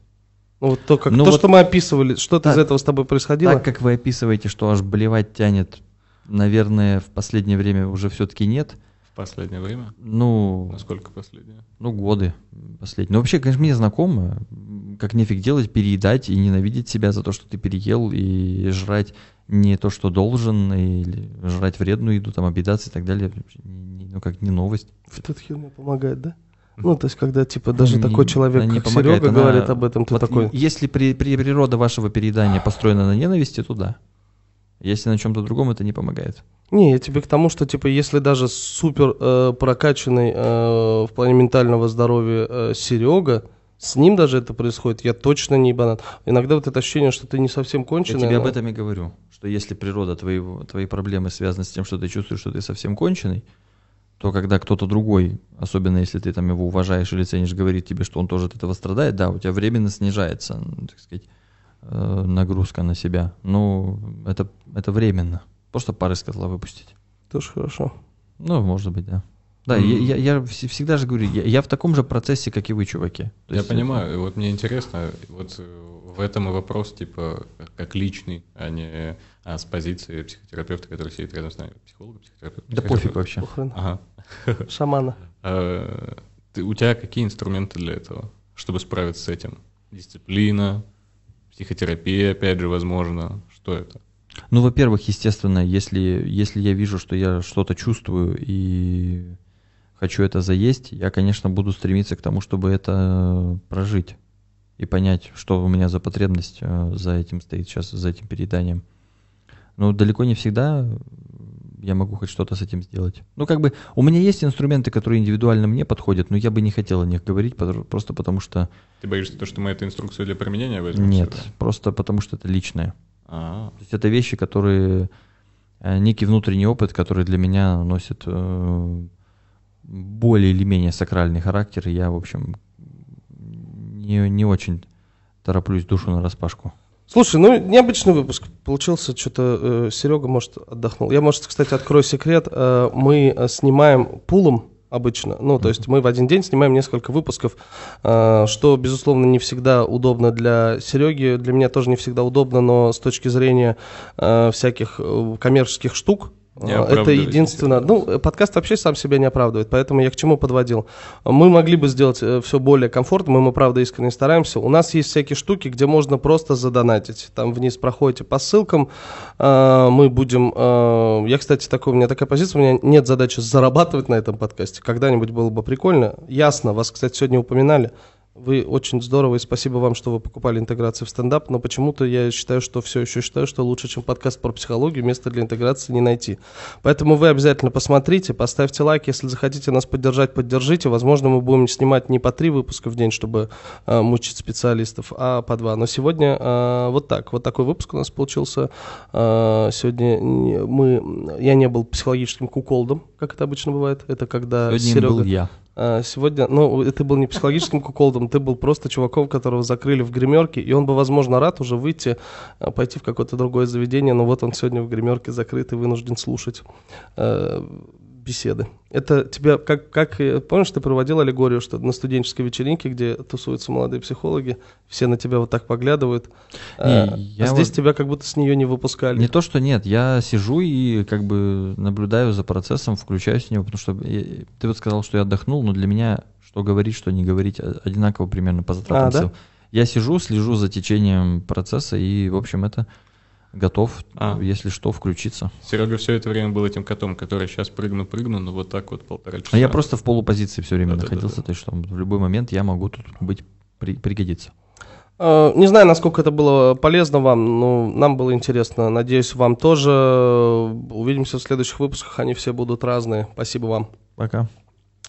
S2: Ну вот то, как,
S3: Ну
S2: то
S3: вот-
S2: что мы описывали, что-то из этого с тобой происходило?
S3: Так как вы описываете, что аж болевать тянет, наверное, в последнее время уже все-таки нет.
S1: Последнее время?
S3: Ну,
S1: Насколько последнее?
S3: Ну, годы последние. Ну, вообще, конечно, мне знакомо, как нефиг делать, переедать и ненавидеть себя за то, что ты переел, и жрать не то, что должен, или жрать вредную еду, там, объедаться и так далее. Ну, как не новость.
S2: Эта херня помогает, да? Ну, то есть, когда, типа, даже
S3: Не-
S2: такой человек,
S3: не
S2: как
S3: помогает,
S2: Серега,
S3: она-
S2: говорит об этом, ты
S3: вот
S2: такой...
S3: Если при, при- природа вашего переедания построена на ненависти, то да. Если на чем-то другом, это не помогает.
S2: Не, я тебе к тому, что, типа, если даже супер э, прокачанный э, в плане ментального здоровья э, Серега, с ним даже это происходит, я точно не ебанат. Иногда вот это ощущение, что ты не совсем
S3: Я
S2: конченый.
S3: тебе об
S2: но-
S3: этом и говорю, что если природа твоего, твоей проблемы связана с тем, что ты чувствуешь, что ты совсем конченый, то когда кто-то другой, особенно если ты там его уважаешь или ценишь, говорит тебе, что он тоже от этого страдает, да, у тебя временно снижается, так сказать, э, нагрузка на себя. Ну, это, это временно. Просто пары из котла выпустить.
S2: Тоже хорошо.
S3: Ну, может быть, да. Да,
S1: Мгм.
S3: я, я- я вс- всегда же говорю, я, я в таком же процессе, как и вы, чуваки. То
S1: Я
S3: есть,
S1: понимаю, и вот мне интересно, вот э, в этом и вопрос, типа, как личный, а не а, с позиции психотерапевта, который сидит рядом с нами. Психолога, психотерапевта?
S3: Да пофиг вообще.
S2: Похрен.
S1: Ага.
S2: Шамана.
S1: А, ты- у тебя какие инструменты для этого, чтобы справиться с этим? Дисциплина, психотерапия, опять же, возможно. Что это?
S3: Ну, во-первых, естественно, если, если я вижу, что я что-то чувствую и хочу это заесть, я, конечно, буду стремиться к тому, чтобы это прожить и понять, что у меня за потребность э, за этим стоит сейчас, за этим перееданием. Но далеко не всегда я могу хоть что-то с этим сделать. Ну, как бы, у меня есть инструменты, которые индивидуально мне подходят, но я бы не хотел о них говорить, просто потому что...
S1: Ты боишься, то, что мы эту инструкцию для применения возьмем?
S3: Нет, сюда? просто потому что это личное. А-а-а. То есть это вещи, которые... Э, некий внутренний опыт, который для меня носит э, более или менее сакральный характер, я, в общем, не, не очень тороплюсь душу на распашку.
S2: Слушай, ну необычный выпуск получился. Что-то э, Серега, может, отдохнул. Я, может, кстати, открою секрет. Э, мы э, снимаем пулом обычно. Ну, то есть мы в один день снимаем несколько выпусков, э, что, безусловно, не всегда удобно для Сереги. Для меня тоже не всегда удобно, но с точки зрения э, всяких э, коммерческих штук, это единственное. Ну, подкаст вообще сам себя не оправдывает, поэтому я к чему подводил. Мы могли бы сделать э, все более комфортно, мы, правда искренне стараемся. У нас есть всякие штуки, где можно просто задонатить. Там вниз проходите по ссылкам, э, мы будем... Э, я, кстати, такой, у меня такая позиция, у меня нет задачи зарабатывать на этом подкасте. Когда-нибудь было бы прикольно. Ясно, вас, кстати, сегодня упоминали. Вы очень здорово, и спасибо вам, что вы покупали интеграцию в стендап, но почему-то я считаю, что все еще считаю, что лучше, чем подкаст про психологию, место для интеграции не найти. Поэтому вы обязательно посмотрите, поставьте лайк, если захотите нас поддержать, поддержите. Возможно, мы будем снимать не по три выпуска в день, чтобы э, мучить специалистов, а по два. Но сегодня э, вот так, вот такой выпуск у нас получился. Э, сегодня мы, я не был психологическим куколдом, как это обычно бывает. Это когда
S3: сегодня Серега... был я.
S2: А, сегодня, ну, ты был не психологическим куколдом, ты был просто чуваком, которого закрыли в гримерке, и он бы, возможно, рад уже выйти, а, пойти в какое-то другое заведение, но вот он сегодня в гримерке закрыт и вынужден слушать. А, беседы. Это тебя, как, как, помнишь, ты проводил аллегорию, что на студенческой вечеринке, где тусуются молодые психологи, все на тебя вот так поглядывают, не, а, а здесь вот... тебя как будто с нее не выпускали.
S3: Не то, что нет, я сижу и как бы наблюдаю за процессом, включаюсь в него, потому что я, ты вот сказал, что я отдохнул, но для меня что говорить, что не говорить, одинаково примерно по затратам а, сил. Да? Я сижу, слежу за течением процесса, и, в общем, это готов, а. если что, включиться.
S1: Серега все это время был этим котом, который сейчас прыгну-прыгну, но вот так вот полтора часа.
S3: А я просто в полупозиции все время да, находился, да, да, да. то есть что в любой момент я могу тут быть, при, пригодиться.
S2: А, не знаю, насколько это было полезно вам, но нам было интересно. Надеюсь, вам тоже. Увидимся в следующих выпусках, они все будут разные. Спасибо вам.
S3: Пока.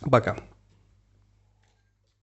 S2: Пока.